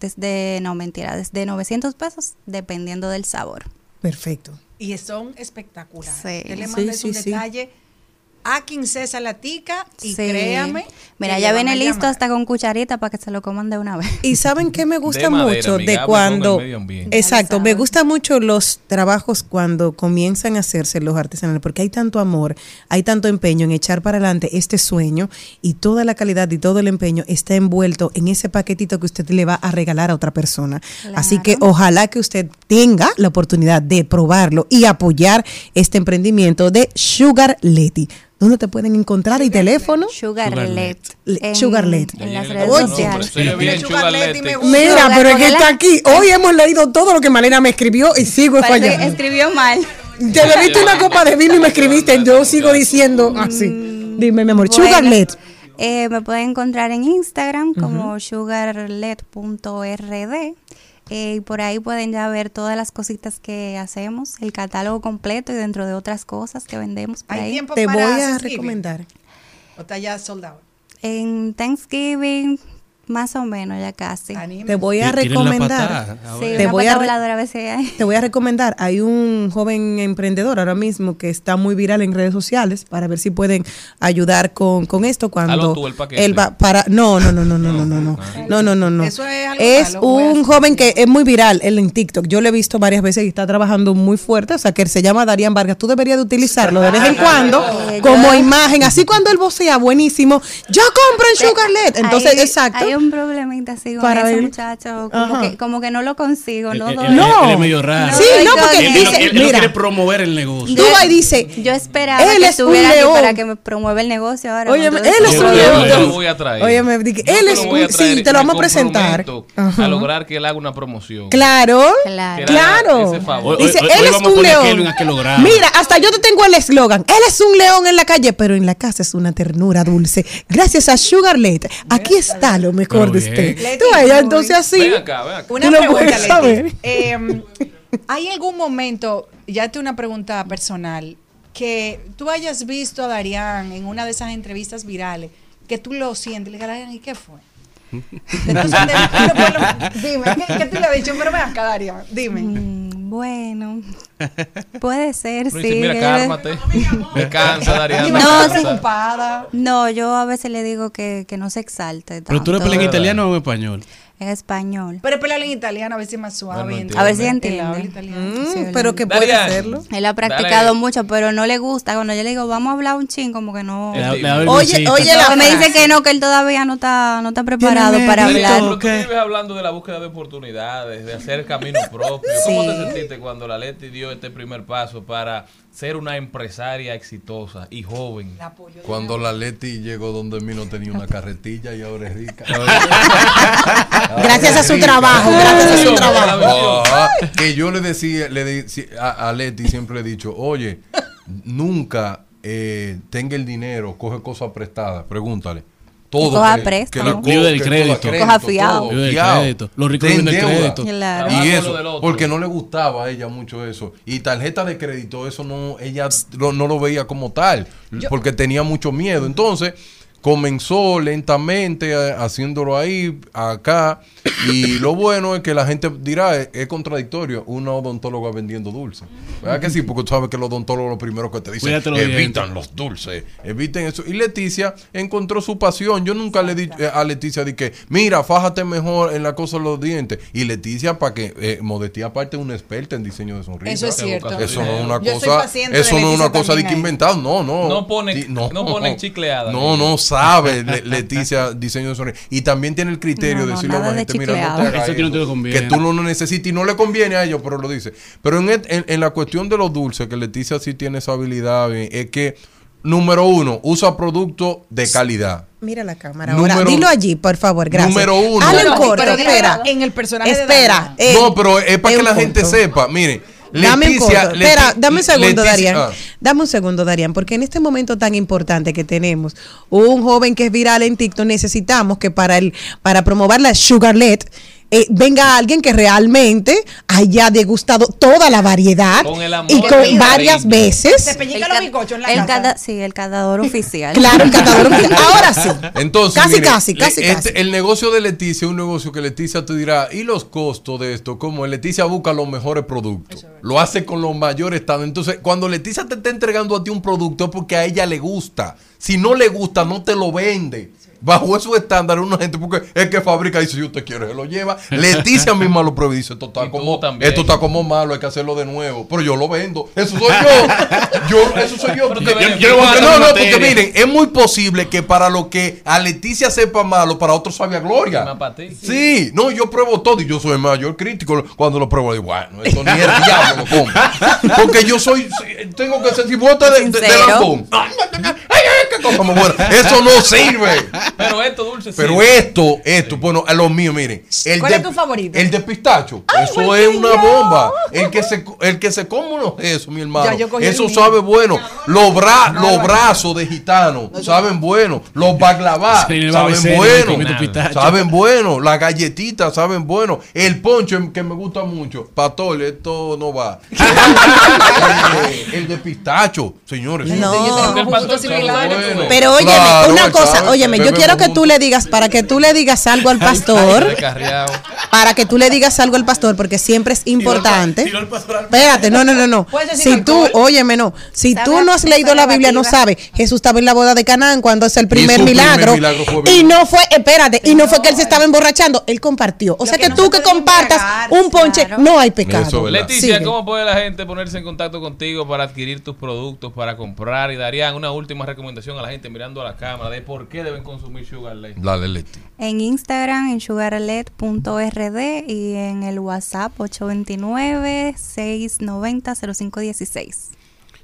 desde, no mentira, desde 900 pesos, dependiendo del sabor. Perfecto. Y son espectaculares. Sí. Yo le Sí, mandé sí, un sí. detalle a Quincesa la tica y Sí. créame. Mira, ya viene listo hasta con cucharita para que se lo coman de una vez. Y saben que me gusta De madera, mucho de cuando exacto, me gusta mucho los trabajos cuando comienzan a hacerse los artesanales porque hay tanto amor, hay tanto empeño en echar para adelante este sueño y toda la calidad y todo el empeño está envuelto en ese paquetito que usted le va a regalar a otra persona. Así que ojalá que usted tenga la oportunidad de probarlo y apoyar este emprendimiento de Sugar Leti. ¿Dónde te pueden encontrar y teléfono? Sugarlet. En- Sugarlet. En las redes Oye. sociales. Bien. Mira, pero es que está aquí. Hoy hemos leído todo lo que Malena me escribió y sigo fallando. escribió mal. Te bebiste una copa de vino y me escribiste. Yo sigo diciendo así. Dime, mi amor. Bueno, Sugarlet. eh, me pueden encontrar en Instagram como sugarlet.rd. eh, y por ahí pueden ya ver todas las cositas que hacemos, el catálogo completo y dentro de otras cosas que vendemos por Hay ahí. tiempo Te voy a recomendar. ¿O está ya soldado? En Thanksgiving Más o menos, ya casi. Te voy a recomendar. patada. Sí, Te voy a re- voladora a veces hay. Te voy a recomendar, hay un joven emprendedor ahora mismo que está muy viral en redes sociales para ver si pueden ayudar con, con esto cuando tú, el paquete. él va para no, no, no, no, no, no, no, no. No, no, no, no. Eso es algo Es un joven que es muy viral él en TikTok. Yo lo he visto varias veces y está trabajando muy fuerte, o sea, que él se llama Darían Vargas. Tú deberías de utilizarlo de vez en cuando como imagen, así cuando él vocea buenísimo. Yo compro en Sugarlet. Entonces, Hay- exacto. Un problemita así con Para ese ver- muchacho, como que, como que no lo consigo. No, no, él- No. es medio raro. Sí, no, porque él, dice, él mira. quiere promover el negocio. Tú y dice, Yo esperaba Él que es un estuviera aquí león. para que me promueva el negocio ahora. Oye, él es un león. yo lo voy a traer. Oye, me dije, Yo él es un- sí, te lo vamos a presentar. A lograr que él haga una promoción. Claro, Claro. Dice, él es un león. Mira, hasta yo te tengo el eslogan. Él es un león en la calle, pero en la casa es una ternura dulce. Gracias a Sugarlet. Aquí está lo mejor Pero de. Tú vaya, entonces así. Ven acá, ven acá. Una Tú lo pregunta, puedes Leti. saber. Eh, ¿Hay algún momento, ya te una pregunta personal, que tú hayas visto a Darían en una de esas entrevistas virales, que tú lo sientes, y le digas, Darían, ¿y qué fue? Entonces, dime, ¿qué, qué tú le has dicho? Pero ven acá, Darían, dime. Mm, bueno, puede ser, sí. dice, mira, cálmate. Descansa, Darían. Dime, No, sí. No, yo a veces le digo que, que no se exalte. Pero tú le tanto. peleas en italiano o en español. En español. Pero pelearle en italiano a ver si es más suave. Bueno, y A ver si entiende. Sí, Mm, pero que puede hacerlo. Él ha practicado Dale. mucho, pero no le gusta. Cuando yo le digo, vamos a hablar un ching, como que no. Oye, Oye, la me dice que no, que él todavía no está, no está preparado para mérito. hablar. Pero tú vives hablando de la búsqueda de oportunidades, de hacer camino propio. ¿Cómo te sentiste cuando la Leti dio este primer paso para ser una empresaria exitosa y joven? Cuando la Leti llegó donde mí no tenía una carretilla y ahora es rica. Gracias a su trabajo, gracias a su trabajo. Ah, que yo le decía, le decía a, a Leti siempre le he dicho, oye, nunca eh, tenga el dinero, coge cosas prestadas, pregúntale. Todo. Coja que- préstamo. que lo- Lío del crédito. coja Coja fiado. del crédito. Los ricos del deuda. crédito. Claro. Y eso, porque no le gustaba a ella mucho eso. Y tarjeta de crédito, eso no, ella lo- no lo veía como tal, porque tenía mucho miedo. Entonces, comenzó lentamente eh, haciéndolo ahí, acá. Y lo bueno es que la gente dirá, es, es contradictorio, una odontóloga vendiendo dulces. ¿Verdad que sí? Porque tú sabes que los odontólogos lo primero que te dicen, evitan dientes. los dulces, eviten eso. Y Leticia encontró su pasión. Yo nunca le di eh, a Leticia di que, mira, fájate mejor en la cosa de los dientes. Y Leticia, para que, eh, modestia aparte, una experta en diseño de sonrisa. Eso es cierto. Eso no es una Yo cosa, eso de no es una Leticia cosa de que ahí. inventado, no, no. No pone- no ponen chicleada. No, no sabe Le- Leticia diseño de sonrisa. Y también tiene el criterio No, de no, decirle a la de gente, no chicleado. hagas Eso a ti no te eso, conviene. que tú no lo necesitas y no le conviene a ellos, pero lo dice. Pero en, en- en la cuestión de los dulces, que Leticia sí tiene esa habilidad, bien, es que, número uno, usa productos de calidad. Mira la cámara ahora. Número- Dilo allí, por favor, gracias. Número uno. Hazlo en Pero- corto, pero dilo espera. en el personaje Espera. Eh, no, pero es para que la gente sepa. Mire, Dame un corto. Espera, dame un segundo, Darían. ah. Dame un segundo, Darían, porque en este momento tan importante que tenemos un joven que es viral en TikTok, necesitamos que para el para promover la Sugarlet eh, venga alguien que realmente haya degustado toda la variedad Con el amor y con el varias cariño. veces. Se El los bizcochos en la el casa. cada- sí, el catador oficial. Claro, el catador. Ahora sí. Entonces, Casi, mire, casi, le- casi, este- casi. El negocio de Leticia es un negocio que Leticia te dirá, ¿y los costos de esto? Como Leticia busca los mejores productos. Lo hace con los mayores estándares. Entonces, cuando Leticia te está entregando a ti un producto es porque a ella le gusta. Si no le gusta, no te lo vende. Bajo esos estándares, una gente, porque es que fabrica y dice, si usted quiere, se lo lleva. Leticia misma lo prueba y dice, esto está, como, también. esto está como malo, hay que hacerlo de nuevo. Pero yo lo vendo. Eso soy yo. yo eso soy yo. Porque- no, no, porque miren, es muy posible que para lo que a Leticia sepa malo, para otros sabe a gloria. Sí, no, yo pruebo todo y yo soy el mayor crítico. Cuando lo pruebo, digo, bueno, esto ni el diablo lo compra. Porque yo soy, tengo que ser si bota de, de, de lambón. Ay, ay, ay, ay, qué cosa más buena. Eso no sirve. Pero esto dulce Pero sí. esto, esto, bueno, a los míos, miren. El ¿Cuál de, es tu favorito? El de pistacho. eso es una yo. bomba. El que se, el que se come uno eso, mi hermano. Ya, yo cogí el eso mío. sabe bueno. Los, bra- los brazos de gitano saben bueno. Los baklava Sí, saben bueno. Saben bueno. Las galletitas saben bueno. El poncho que me gusta mucho. Pastor, esto no va. el, el de pistacho, señores. No. Pero óyeme, Claro, una cosa, óyeme, yo Bebemos quiero que tú le digas, para que tú le digas algo al pastor, para que tú le digas algo al pastor, porque siempre es importante. Espérate, no, no, no, no. Decir Si tú, alcohol. óyeme, no. Si tú no has leído la Biblia, no sabes. Jesús estaba en la boda de Canaán cuando es el primer milagro. y no fue, espérate, y no fue que él se estaba emborrachando, él compartió. O sea que que no tú se que compartas embriagar, un ponche, claro. no hay pecado. Leticia, Sigue. ¿cómo puede la gente ponerse en contacto contigo para adquirir tus productos, para comprar? Y darían una última recomendación a la gente mirando a la cámara de por qué deben consumir Sugar Lane. Dale, Leti. En Instagram, en sugarlet.rd y en el WhatsApp 829-690-0516.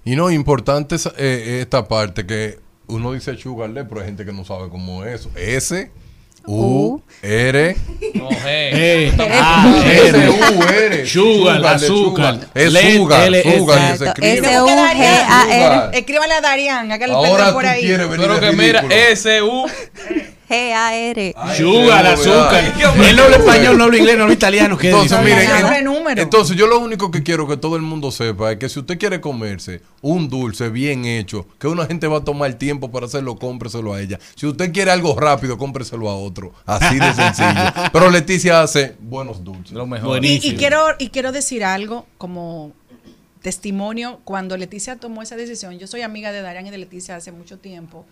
Y no, importante es, eh, esta parte que uno dice sugar Lane, pero hay gente que no sabe cómo es eso. S, U, R, Ah, ah, S, R. U, R. Sugar, azúcar. Es sugar, que se Exacto. escribe. S-U-G-A-R. Escríbale a Darían, hágale el Ahora perdón tú por ahí. quieres venir Pero que mira, ridículo. S-U. G-A-R. Sugar, azúcar. Él no habla español, no habla inglés, no habla italiano. ¿qué Entonces, dice? miren, entonces yo lo único que quiero que todo el mundo sepa es que si usted quiere comerse un dulce bien hecho, que una gente va a tomar tiempo para hacerlo, cómpreselo a ella. Si usted quiere algo rápido, cómpreselo a otro. Así de sencillo. Pero Leticia hace buenos dulces. Lo mejor. Y, quiero, y quiero decir algo como testimonio. Cuando Leticia tomó esa decisión, yo soy amiga de Darían y de Leticia hace mucho tiempo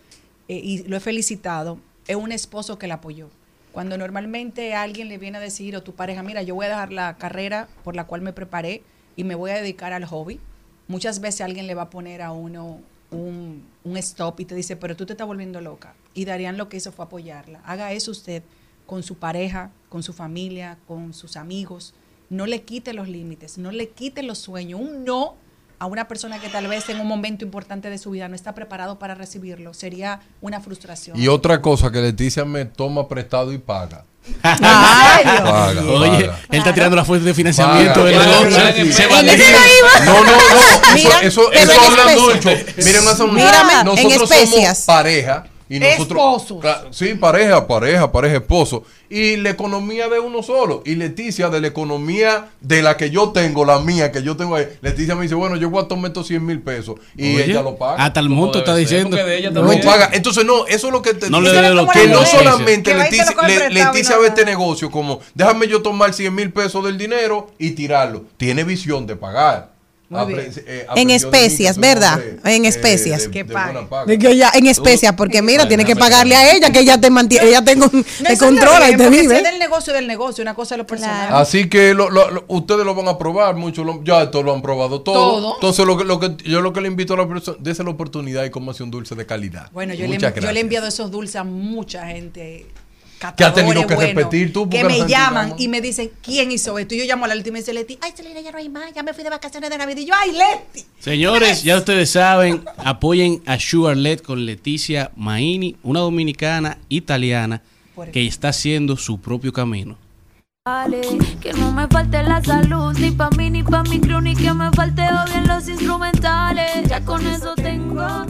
eh, y lo he felicitado. Es un esposo que la apoyó. Cuando normalmente alguien le viene a decir, o tu pareja, mira, yo voy a dejar la carrera por la cual me preparé y me voy a dedicar al hobby, muchas veces alguien le va a poner a uno un, un stop y te dice, pero tú te estás volviendo loca. Y Darían lo que hizo fue apoyarla. Haga eso usted con su pareja, con su familia, con sus amigos. No le quite los límites, no le quite los sueños. Un no a una persona que tal vez en un momento importante de su vida no está preparado para recibirlo sería una frustración. Y otra cosa que Leticia me toma prestado y paga. ¿En Oye, paga. él está tirando la fuente de financiamiento Paga. del Paga. negocio. Se va En a eso decir. iba. No, no, no. Mira, eso, eso, pero eso en hablando especies. mucho. Mírame, en nosotros especias. somos pareja. Y nosotros, Esposos. Sí, pareja, pareja, pareja, esposo. Y la economía de uno solo. Y Leticia, de la economía de la que yo tengo, la mía, que yo tengo ahí. Leticia me dice, bueno, yo voy a tomar estos 100 mil pesos. Y Oye, ella lo paga. Hasta el monto está diciendo. de ella Lo también. paga. Entonces, no, eso es lo que te No le dice, dé lo que que no le solamente Que Leticia, Le- Leticia ve este negocio como, déjame yo tomar 100 mil pesos del dinero y tirarlo. Tiene visión de pagar. Muy Apre- bien. eh, En de especias, ¿verdad? En eh, especias. de- Que de pague. buena paga. De que ella, en especias, porque mira, tiene que pagarle a ella, que ella te mantiene, ella te, No, controla y te vive. es del negocio, del negocio, una cosa es lo personal. Claro. Así que lo- lo- lo- ustedes lo van a probar, muchos lo- ya esto lo han probado todo. Todo. Entonces, lo que, lo que, yo lo que le invito a la persona, dése la oportunidad y cómase un dulce de calidad. Bueno, yo le, yo le he enviado esos dulces a mucha gente. Que ha tenido que buenos, repetir tú, porque Que me llaman y me dicen, ¿quién hizo esto? Y yo llamo a la Leti y me dice, Leti, ay, Selena, ya no hay más, ya me fui de vacaciones de Navidad. Y yo, ay, Leti. Señores, ya ustedes saben, apoyen a Sugarlet con Leticia Maini, una dominicana italiana que está haciendo su propio camino. Vale, que no me falte la salud, ni pa' mí, ni pa' mi crew, ni que me falte odio en los instrumentales. Ya con eso tengo.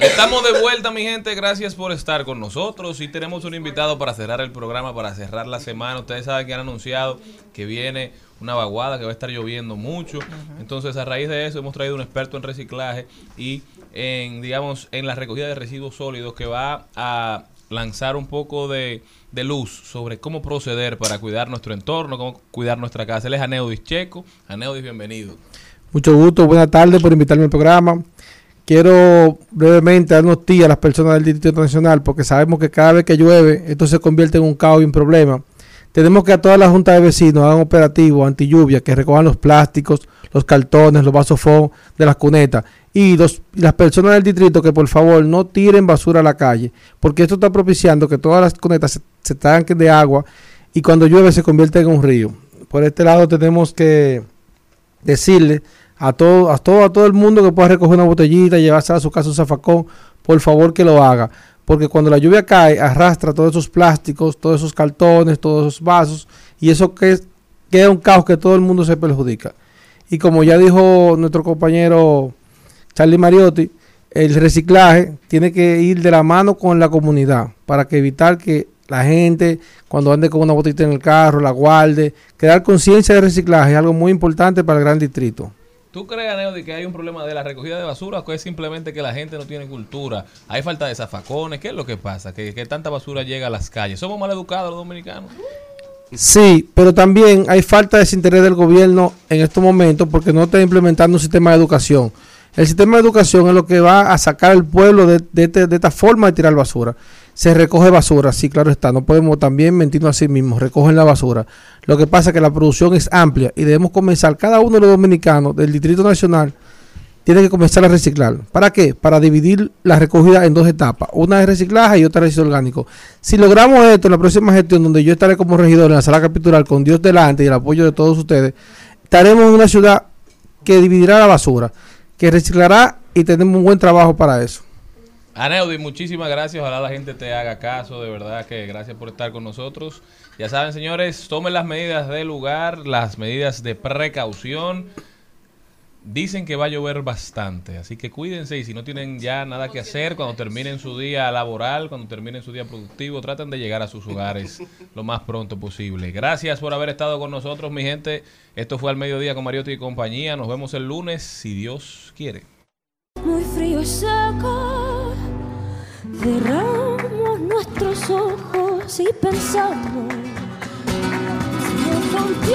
Estamos de vuelta, mi gente. Gracias por estar con nosotros. Y tenemos un invitado para cerrar el programa, para cerrar la semana. Ustedes saben que han anunciado que viene una vaguada, que va a estar lloviendo mucho. Entonces, a raíz de eso, hemos traído un experto en reciclaje y en, digamos, en la recogida de residuos sólidos que va a lanzar un poco de, de luz sobre cómo proceder para cuidar nuestro entorno, cómo cuidar nuestra casa. Él es Aneudis Checo. Aneudis, bienvenido. Mucho gusto, buenas tardes por invitarme al programa. Quiero brevemente dar unos tips a las personas del Distrito Nacional porque sabemos que cada vez que llueve esto se convierte en un caos y un problema. Tenemos que a todas las juntas de vecinos hagan operativos anti lluvia, que recojan los plásticos, los cartones, los vasos FOM de las cunetas. Y los, las personas del distrito que por favor no tiren basura a la calle, porque esto está propiciando que todas las cunetas se, se tanquen de agua y cuando llueve se convierte en un río. Por este lado tenemos que decirle a todo, a todo, a todo el mundo que pueda recoger una botellita, llevarse a su casa un zafacón, por favor que lo haga. Porque cuando la lluvia cae, arrastra todos esos plásticos, todos esos cartones, todos esos vasos, y eso que queda un caos que todo el mundo se perjudica. Y como ya dijo nuestro compañero Charlie Mariotti, el reciclaje tiene que ir de la mano con la comunidad para que evitar que la gente cuando ande con una botita en el carro la guarde. Crear conciencia de reciclaje es algo muy importante para el gran distrito. ¿Tú crees, Neody, que hay un problema de la recogida de basura o es simplemente que la gente no tiene cultura? ¿Hay falta de zafacones? ¿Qué es lo que pasa? Que, que tanta basura llega a las calles. ¿Somos mal educados los dominicanos? Sí, pero también hay falta de desinterés del gobierno en estos momentos porque no está implementando un sistema de educación. El sistema de educación es lo que va a sacar al pueblo de, este- de esta forma de tirar basura. Se recoge basura, sí, claro está. No podemos también mentirnos a sí mismos. Recogen la basura. Lo que pasa es que la producción es amplia y debemos comenzar, cada uno de los dominicanos del Distrito Nacional tiene que comenzar a reciclar. ¿Para qué? Para dividir la recogida en dos etapas. Una de reciclaje y otra residuo orgánico. Si logramos esto en la próxima gestión, donde yo estaré como regidor en la sala capitular con Dios delante y el apoyo de todos ustedes, estaremos en una ciudad que dividirá la basura, que reciclará y tenemos un buen trabajo para eso. Aneudi, muchísimas gracias. Ojalá la gente te haga caso. De verdad que gracias por estar con nosotros. Ya saben, señores, tomen las medidas de lugar, las medidas de precaución. Dicen que va a llover bastante, así que cuídense y si no tienen ya nada que hacer cuando terminen su día laboral, cuando terminen su día productivo, traten de llegar a sus hogares lo más pronto posible. Gracias por haber estado con nosotros, mi gente. Esto fue al mediodía con Mariotti y compañía. Nos vemos el lunes, si Dios quiere. muy frío y seco. Cerramos nuestros ojos y pensamos. Si